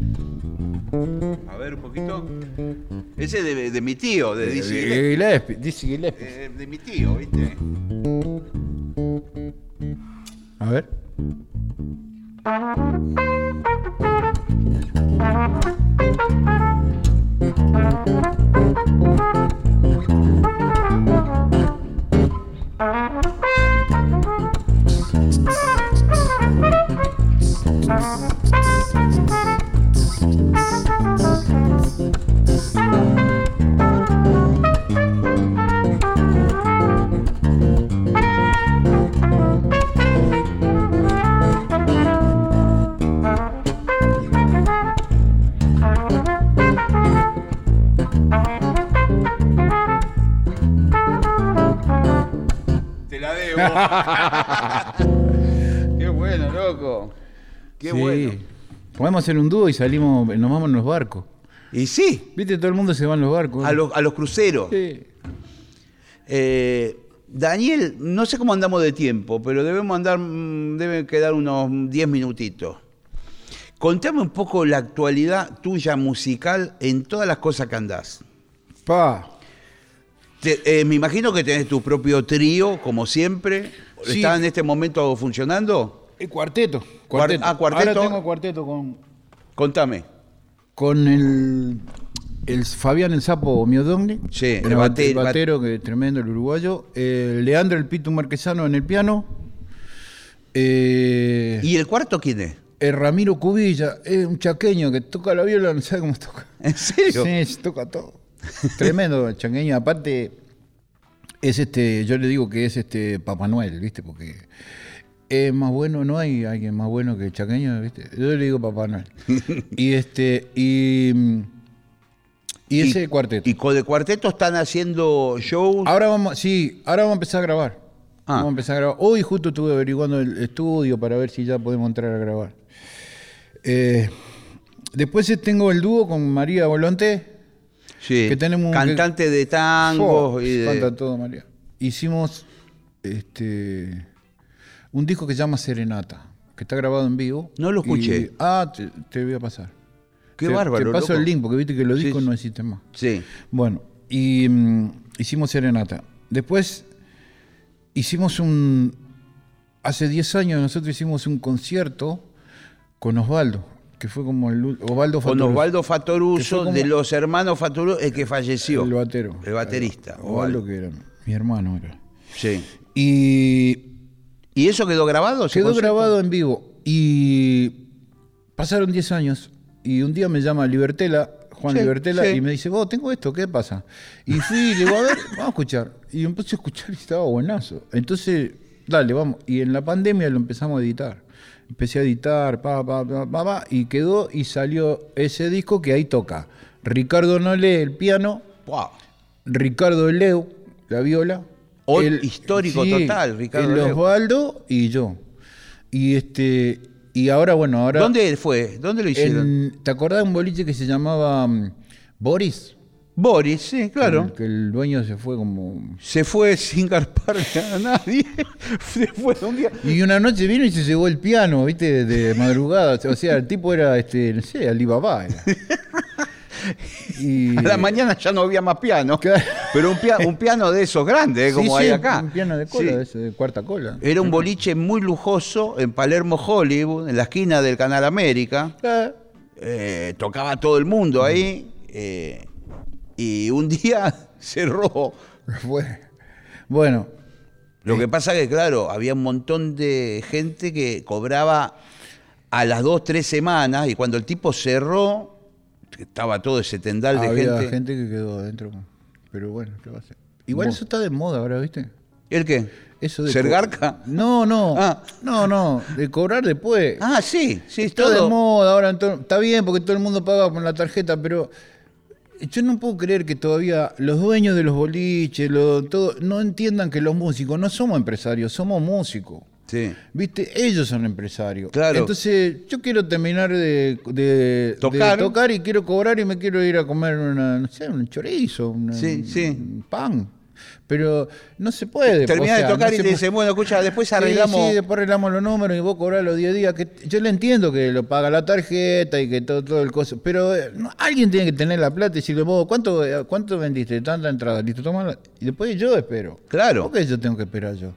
A ver un poquito. Ese de, de mi tío, de Dizzy Eh, Gillespie. Gillespie, Dizzy Gillespie. Eh, de mi tío, ¿viste? A ver. Te (laughs) Qué bueno, loco. Qué Sí. bueno. Podemos hacer un dúo y salimos, nos vamos en los barcos. Y sí, ¿Viste? Todo el mundo se va en los barcos. a, los- a los cruceros. Sí. Eh, Daniel, no sé cómo andamos de tiempo, pero debemos andar, mm, debe quedar unos 10 minutitos. Contame un poco la actualidad tuya musical en todas las cosas que andás. Pa. Te- eh, me imagino que tenés tu propio trío, como siempre. Sí. ¿Está en este momento funcionando? El cuarteto. Cuar- ah, cuarteto. Ahora tengo cuarteto con, Contame. con el, el Fabián el Sapo Miodogni. Sí, el, el bate- el batero, que es tremendo, el uruguayo. Eh, Leandro el Pitu Marquesano en el piano. Eh, ¿Y el cuarto quién es? el Ramiro Cubilla, es un chaqueño que toca la viola, no sabe cómo toca. ¿En serio? Sí, se toca todo. (laughs) Tremendo el chaqueño. Aparte, es este, yo le digo que es este Papá Noel, ¿viste? Porque es más bueno, no hay alguien más bueno que el chaqueño, ¿viste? Yo le digo Papá Noel. (laughs) y este, y, y ese cuarteto. ¿Y con el cuarteto están haciendo shows? Ahora vamos, sí, ahora vamos a empezar a grabar. Ah. Vamos a empezar a grabar. Hoy justo estuve averiguando el estudio para ver si ya podemos entrar a grabar. Eh, después tengo el dúo con María Volonté. Sí. que tenemos Cantante de tangos Oh, y de... Canta todo, María. Hicimos este un disco que se llama Serenata, que está grabado en vivo. No lo escuché. Y- ah, te, te voy a pasar. Qué Te- bárbaro, Te paso loco. el link, porque viste que los Sí, discos sí. no existen más. Sí. Bueno, y mm, hicimos Serenata. Después hicimos un. Hace 10 años nosotros hicimos un concierto con Osvaldo, que fue como el. Osvaldo Con Fatoruso, Osvaldo Que fue Fatoruso, de los hermanos Fatoruso, el que falleció. El batero. El baterista. Osvaldo, Osvaldo. que era mi hermano. Era. Sí. Y ¿Y eso quedó grabado? Quedó grabado en vivo. Y pasaron 10 años. Y un día me llama Libertela, Juan Sí, Libertela, sí. y me dice, vos, tengo esto, ¿qué pasa? Y fui y le digo, a ver, vamos a escuchar. Y empecé a escuchar y estaba buenazo. Entonces, dale, vamos. Y en la pandemia lo empezamos a editar. Empecé a editar, pa, pa, pa, pa, pa, y quedó y salió ese disco que ahí toca. Ricardo Nole, el piano. Ricardo Leu, la viola. O- histórico total, Ricardo el. Osvaldo y yo. Y este y ahora, bueno, ahora. ¿Dónde fue? ¿Dónde lo hicieron? ¿Te acordás de un boliche que se llamaba mm, Boris? Boris, sí, claro. Que el dueño se fue como. Se fue sin garparle a nadie. (laughs) se fue un día. Y una noche vino y se llevó el piano, ¿viste? De madrugada. O sea, el tipo era, este, no sé, Alibaba. Era. Y... (laughs) A la mañana ya no había más piano. Claro. Pero un, pia- un piano de esos grandes, como sí, hay acá. Un piano de cola, Sí. ese, de cuarta cola. Era un boliche muy lujoso en Palermo, Hollywood, en la esquina del Canal América. Ah, Eh, tocaba todo el mundo ahí. Eh, y un día (laughs) cerró. Bueno, Lo que pasa que, claro, había un montón de gente que cobraba a las dos, tres semanas. Y cuando el tipo cerró, estaba todo ese tendal de había gente. gente. que quedó adentro. Pero bueno, ¿qué va a hacer? Igual Vos. eso está de moda ahora, ¿viste? ¿El qué? Eso de ¿Ser co- garca? No, no. Ah. No, no. De cobrar después. Ah, sí, sí, Está de moda ahora, está bien porque todo el mundo paga con la tarjeta, pero yo no puedo creer que todavía los dueños de los boliches, lo- todo, no entiendan que los músicos no somos empresarios, somos músicos. Sí. ¿Viste? Ellos son empresarios. Claro. Entonces, yo quiero terminar de, de- Tocar. de tocar y quiero cobrar y me quiero ir a comer una, no sé, un chorizo, una- Sí, sí. un pan. Pero no se puede. O sea, de tocar no y te dicen, bueno, escucha, después arreglamos. Sí, después arreglamos los números y vos cobrás los 10 días. Que yo le entiendo que lo paga la tarjeta y que todo, todo el coso. Pero eh, no, alguien tiene que tener la plata y decirle, vos, ¿cuánto, eh, cuánto vendiste? Tanta entrada. Listo, toma Y después yo espero. Claro. ¿Por qué yo tengo que esperar yo?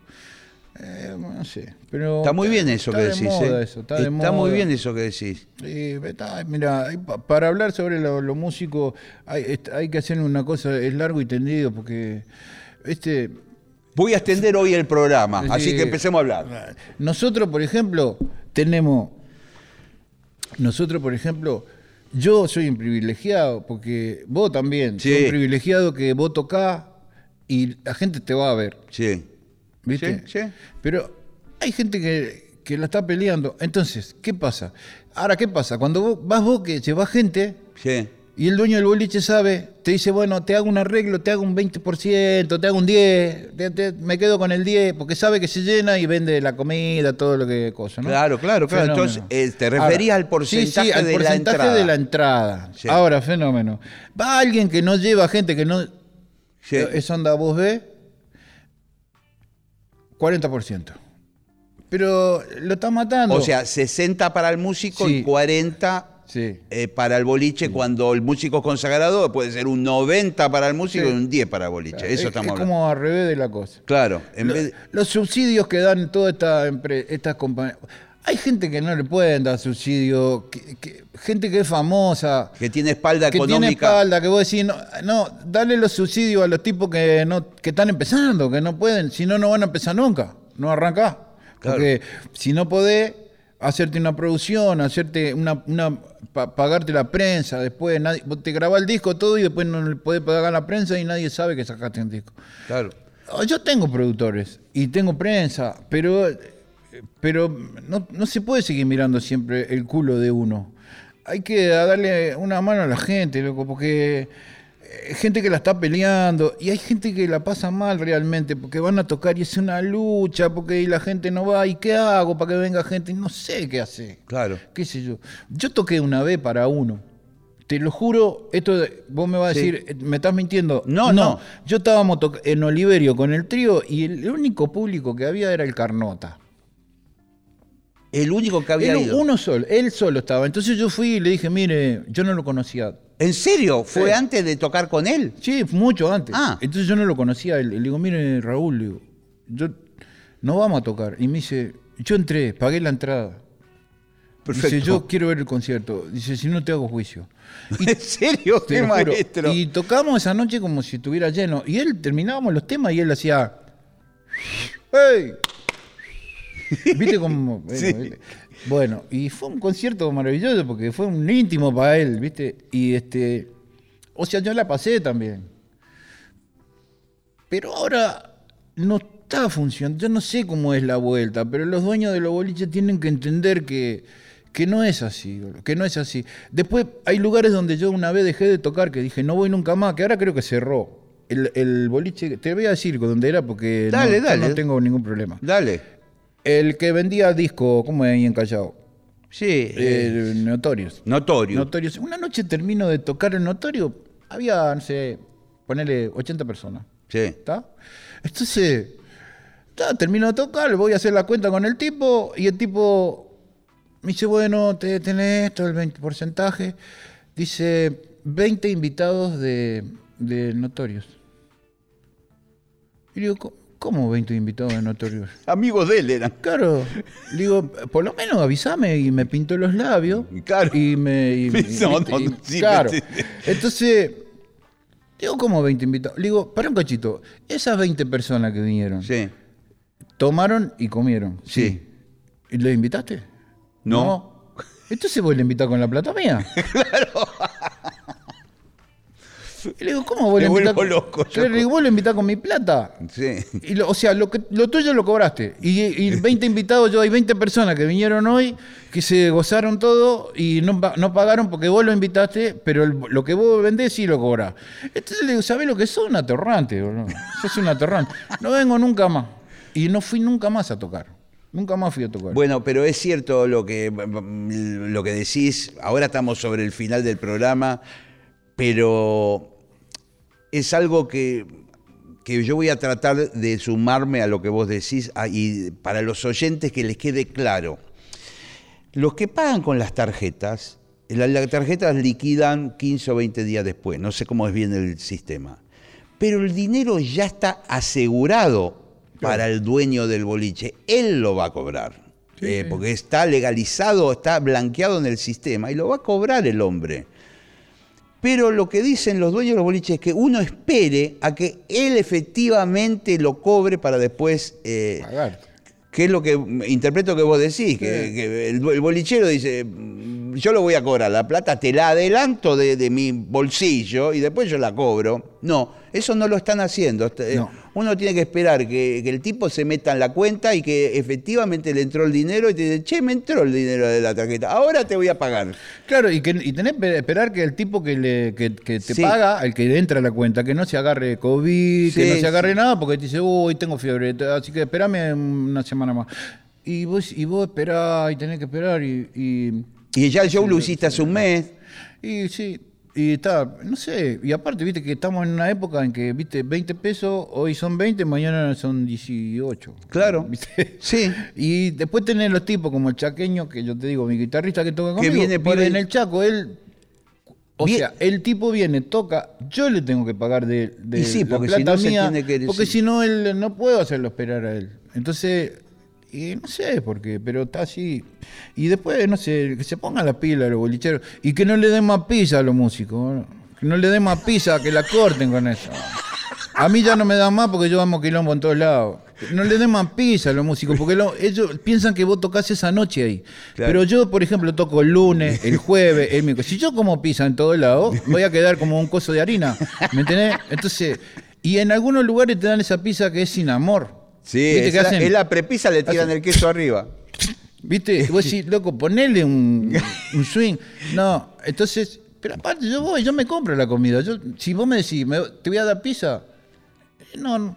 Eh, no sé. Pero Está muy bien eso está que de decís. moda ¿eh? eso, está, de muy bien eso que decís. Está- mira, para hablar sobre lo, lo músico hay, hay que hacer una cosa, es largo y tendido, porque este Voy a extender hoy el programa, Sí. así que empecemos a hablar. Nosotros, por ejemplo, tenemos. Nosotros, por ejemplo, yo soy un privilegiado, porque vos también. Sí. Sos un privilegiado que vos tocás y la gente te va a ver. Sí. ¿Viste? Sí, sí. Pero hay gente que, que la está peleando. Entonces, ¿qué pasa? Ahora, ¿qué pasa? Cuando vos, vas vos que se va gente Sí. Y el dueño del boliche sabe, te dice, bueno, te hago un arreglo, te hago un 20%, te hago un 10%, te- te- me quedo con el 10%, porque sabe que se llena y vende la comida, todo lo que cosa, ¿no? Claro, claro, claro. Fenómeno. Entonces, eh, te referías al porcentaje sí, sí, al de la porcentaje entrada. de la entrada. Sí. Ahora, fenómeno. Va alguien que no lleva gente que no... Sí. Es onda vos ves, 40%. Pero lo está matando. O sea, 60 para el músico y Sí. 40 Sí. eh, para el boliche. Cuando el músico es consagrado, puede ser un 90 para el músico Sí. y un 10 para el boliche. es, Eso estamos es hablando. como al revés de la cosa. Claro, en Lo- vez de- Los subsidios que dan todas esta empre- estas compañías. Hay gente que no le pueden dar subsidio, que- que- gente que es famosa, que tiene espalda que tiene económica. espalda, que vos decís, no, no, dale los subsidios a los tipos que no que están empezando, que no pueden, si no, no van a empezar nunca, no arrancás. Claro. Porque si no podés hacerte una producción, hacerte una, una pa- pagarte la prensa, después nadie, vos te grabás el disco todo y después no le podés pagar la prensa y nadie sabe que sacaste un disco. Claro. Oh, Yo tengo productores y tengo prensa, pero, pero no, no se puede seguir mirando siempre el culo de uno. Hay que darle una mano a la gente, loco, porque gente que la está peleando y hay gente que la pasa mal realmente, porque van a tocar y es una lucha, porque la gente no va, ¿y qué hago para que venga gente? No sé qué hacer Claro. qué sé yo. Yo toqué una vez para uno. Te lo juro, esto vos me vas a Sí. decir, eh, me estás mintiendo. No, no. Yo estábamos en Oliverio con el trío y el único público que había era el Carnota. El único que había Él, ido. uno solo, él solo estaba. Entonces yo fui y le dije, mire, yo no lo conocía. ¿En serio? ¿Fue Sí. antes de tocar con él? Sí, mucho antes. Ah. Entonces yo no lo conocía. Le digo, mire, Raúl, le digo, yo, no vamos a tocar. Y me dice, yo entré, pagué la entrada. Dice, yo quiero ver el concierto. Dice, si no te hago juicio. (laughs) ¿En serio? Te ¡Qué lo juro. maestro! Y tocamos esa noche como si estuviera lleno. Y él terminábamos los temas y él hacía. ¡Hey! (laughs) ¿Viste cómo? Bueno, Sí. ¿viste? Bueno, y fue un concierto maravilloso porque fue un íntimo para él, ¿viste? Y este. O sea, yo la pasé también. Pero ahora no está funcionando. Yo no sé cómo es la vuelta, pero los dueños de los boliches tienen que entender que, que no es así, que no es así. Después hay lugares donde yo una vez dejé de tocar que dije, no voy nunca más, que ahora creo que cerró. El, el boliche, te voy a decir dónde era porque no- Dale, no, dale. tengo ningún problema. Dale. El que vendía disco, ¿cómo es ahí en Callao? Sí. eh, Eh, Notorios. notorio. Notorios. Una noche termino de tocar el Notorio había, no sé, ponerle 80 personas. Sí. ¿Está? Entonces, está, termino de tocar, voy a hacer la cuenta con el tipo y el tipo me dice, bueno, te tenés esto, el 20 porcentaje. Dice, 20 invitados de, de notorios. Y digo, "¿Cómo- ¿cómo 20 invitados de notorios? Amigos de él eran. Claro, digo, por lo menos avísame y me pintó los labios. Claro. Y me. y- (laughs) No, no, y- sí, claro. sí. Entonces, digo, ¿cómo 20 invitados? Digo, para un cachito, esas 20 personas que vinieron, Sí. tomaron y comieron. Sí. ¿Y ¿Le invitaste? No. Entonces vos le invitás con la plata mía. (laughs) Y le digo, ¿cómo vos le invitás? vuelvo loco, yo. Le digo, vos le invitás con mi plata. Sí. Y lo- o sea, lo, que, lo tuyo lo cobraste. Y, y (laughs) 20 invitados, yo hay 20 personas que vinieron hoy, que se gozaron todo y no, no pagaron porque vos lo invitaste, pero el- lo que vos vendés sí lo cobrás. Entonces le digo, ¿sabés lo que sos? Un atorrante, boludo. Sos un atorrante. No vengo nunca más. Y no fui nunca más a tocar. Nunca más fui a tocar. Bueno, pero es cierto lo que, lo que decís. Ahora estamos sobre el final del programa, pero es algo que, que yo voy a tratar de sumarme a lo que vos decís y para los oyentes que les quede claro. Los que pagan con las tarjetas, la- las tarjetas liquidan 15 o 20 días después, no sé cómo es bien el sistema, pero el dinero ya está asegurado para el dueño del boliche, él lo va a cobrar, eh, porque está legalizado, está blanqueado en el sistema y lo va a cobrar el hombre. Pero lo que dicen los dueños de los boliches es que uno espere a que él efectivamente lo cobre para después eh, Pagar. ¿Qué es lo que interpreto que vos decís? Que, que el, el bolichero dice, "Mm, yo lo voy a cobrar, la plata te la adelanto de, de mi bolsillo y después yo la cobro. No, eso no lo están haciendo. Este, No. Uno tiene que esperar que, que el tipo se meta en la cuenta y que efectivamente le entró el dinero y te dice, che, me entró el dinero de la tarjeta, ahora te voy a pagar. Claro, y, que, y tenés que esperar que el tipo que, le, que, que te Sí. paga, el que entra a la cuenta, que no se agarre COVID, que no se agarre sí. nada, porque te dice, uy, tengo fiebre, así que espérame una semana más. Y vos, y vos esperás y tenés que esperar y, y, Y ya el show lo hiciste hace un mes. y sí, y está, no sé, y aparte, viste que estamos en una época en que, viste, 20 pesos, hoy son 20, mañana son 18. Claro. (laughs) ¿Viste? Sí. Y después tenés los tipos como el chaqueño, que yo te digo, mi guitarrista que toca Que conmigo, viene por vive ahí. en el Chaco, él... O Bien. sea, el tipo viene, toca, yo le tengo que pagar de, de Y sí, la porque si no se mía, tiene que- porque si no, él no puedo hacerlo esperar a él. Entonces, y no sé por qué, pero está así. Y después, no sé, que se pongan las pilas los bolicheros y que no le den más pizza a los músicos. ¿no? Que no le den más pizza, que la corten con eso. A mí ya no me dan más porque yo amo quilombo en todos lados. No le den más pizza a los músicos porque lo- ellos piensan que vos tocás esa noche ahí. Claro. Pero yo, por ejemplo, toco el lunes, el jueves, el miércoles. Si yo como pizza en todos lados, voy a quedar como un coso de harina. ¿Me entendés? Entonces, y en algunos lugares te dan esa pizza que es sin amor. Sí, ¿Viste es, la, hacen? es la prepisa, le tiran el queso arriba. (laughs) ¿Viste? Y Vos decís, loco, ponele un, (laughs) un swing. No, entonces, pero aparte yo voy, yo me compro la comida. Yo, si vos me decís, me- te voy a dar pizza, eh, no, no.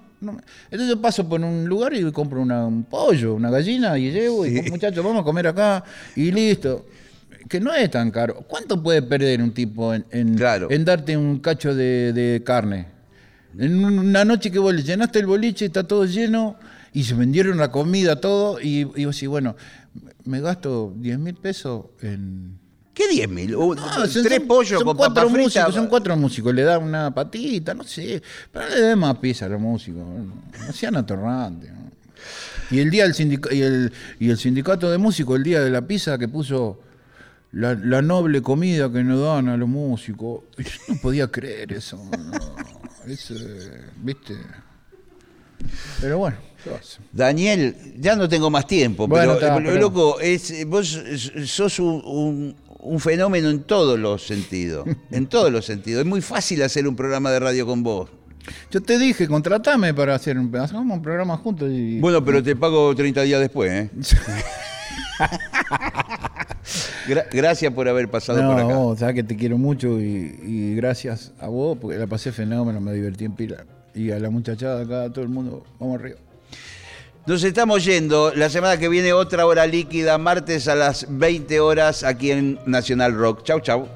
Entonces yo paso por un lugar y compro una- un pollo, una gallina y llevo y Sí. muchachos, vamos a comer acá y listo. Que no es tan caro. ¿Cuánto puede perder un tipo en, en- Claro. en darte un cacho de, de carne? En un- una noche que vos le llenaste el boliche, está todo lleno y se vendieron la comida, todo, y, y vos decís, bueno, me gasto 10 mil pesos en... ¿Qué 10 mil? Uh, No, son- tres pollos son con cuatro papa frita. músicos, son cuatro músicos, le da una patita, no sé, pero le den más pizza a los músicos, no, sean atorrantes. ¿no? Y el día del sindica- y el, y el sindicato de músicos, el día de la pizza que puso la, la noble comida que nos dan a los músicos, yo no podía creer eso. no, es, eh, ¿viste? Pero bueno. Daniel, ya no tengo más tiempo, Bueno, pero, está, pero- loco, es, vos sos un, un- un fenómeno en todos los sentidos. (laughs) en todos los sentidos. Es muy fácil hacer un programa de radio con vos. Yo te dije, contratame para hacer un, un programa juntos y... Bueno, pero te pago 30 días después, ¿eh? (laughs) Gra- gracias por haber pasado No, por acá. vos sabés que te quiero mucho y, y gracias a vos, porque la pasé fenómeno, me divertí en pila. Y a la muchachada acá, a todo el mundo, vamos arriba. Nos estamos yendo. La semana que viene otra hora líquida, martes a las 20 horas aquí en Nacional Rock. Chau, chau.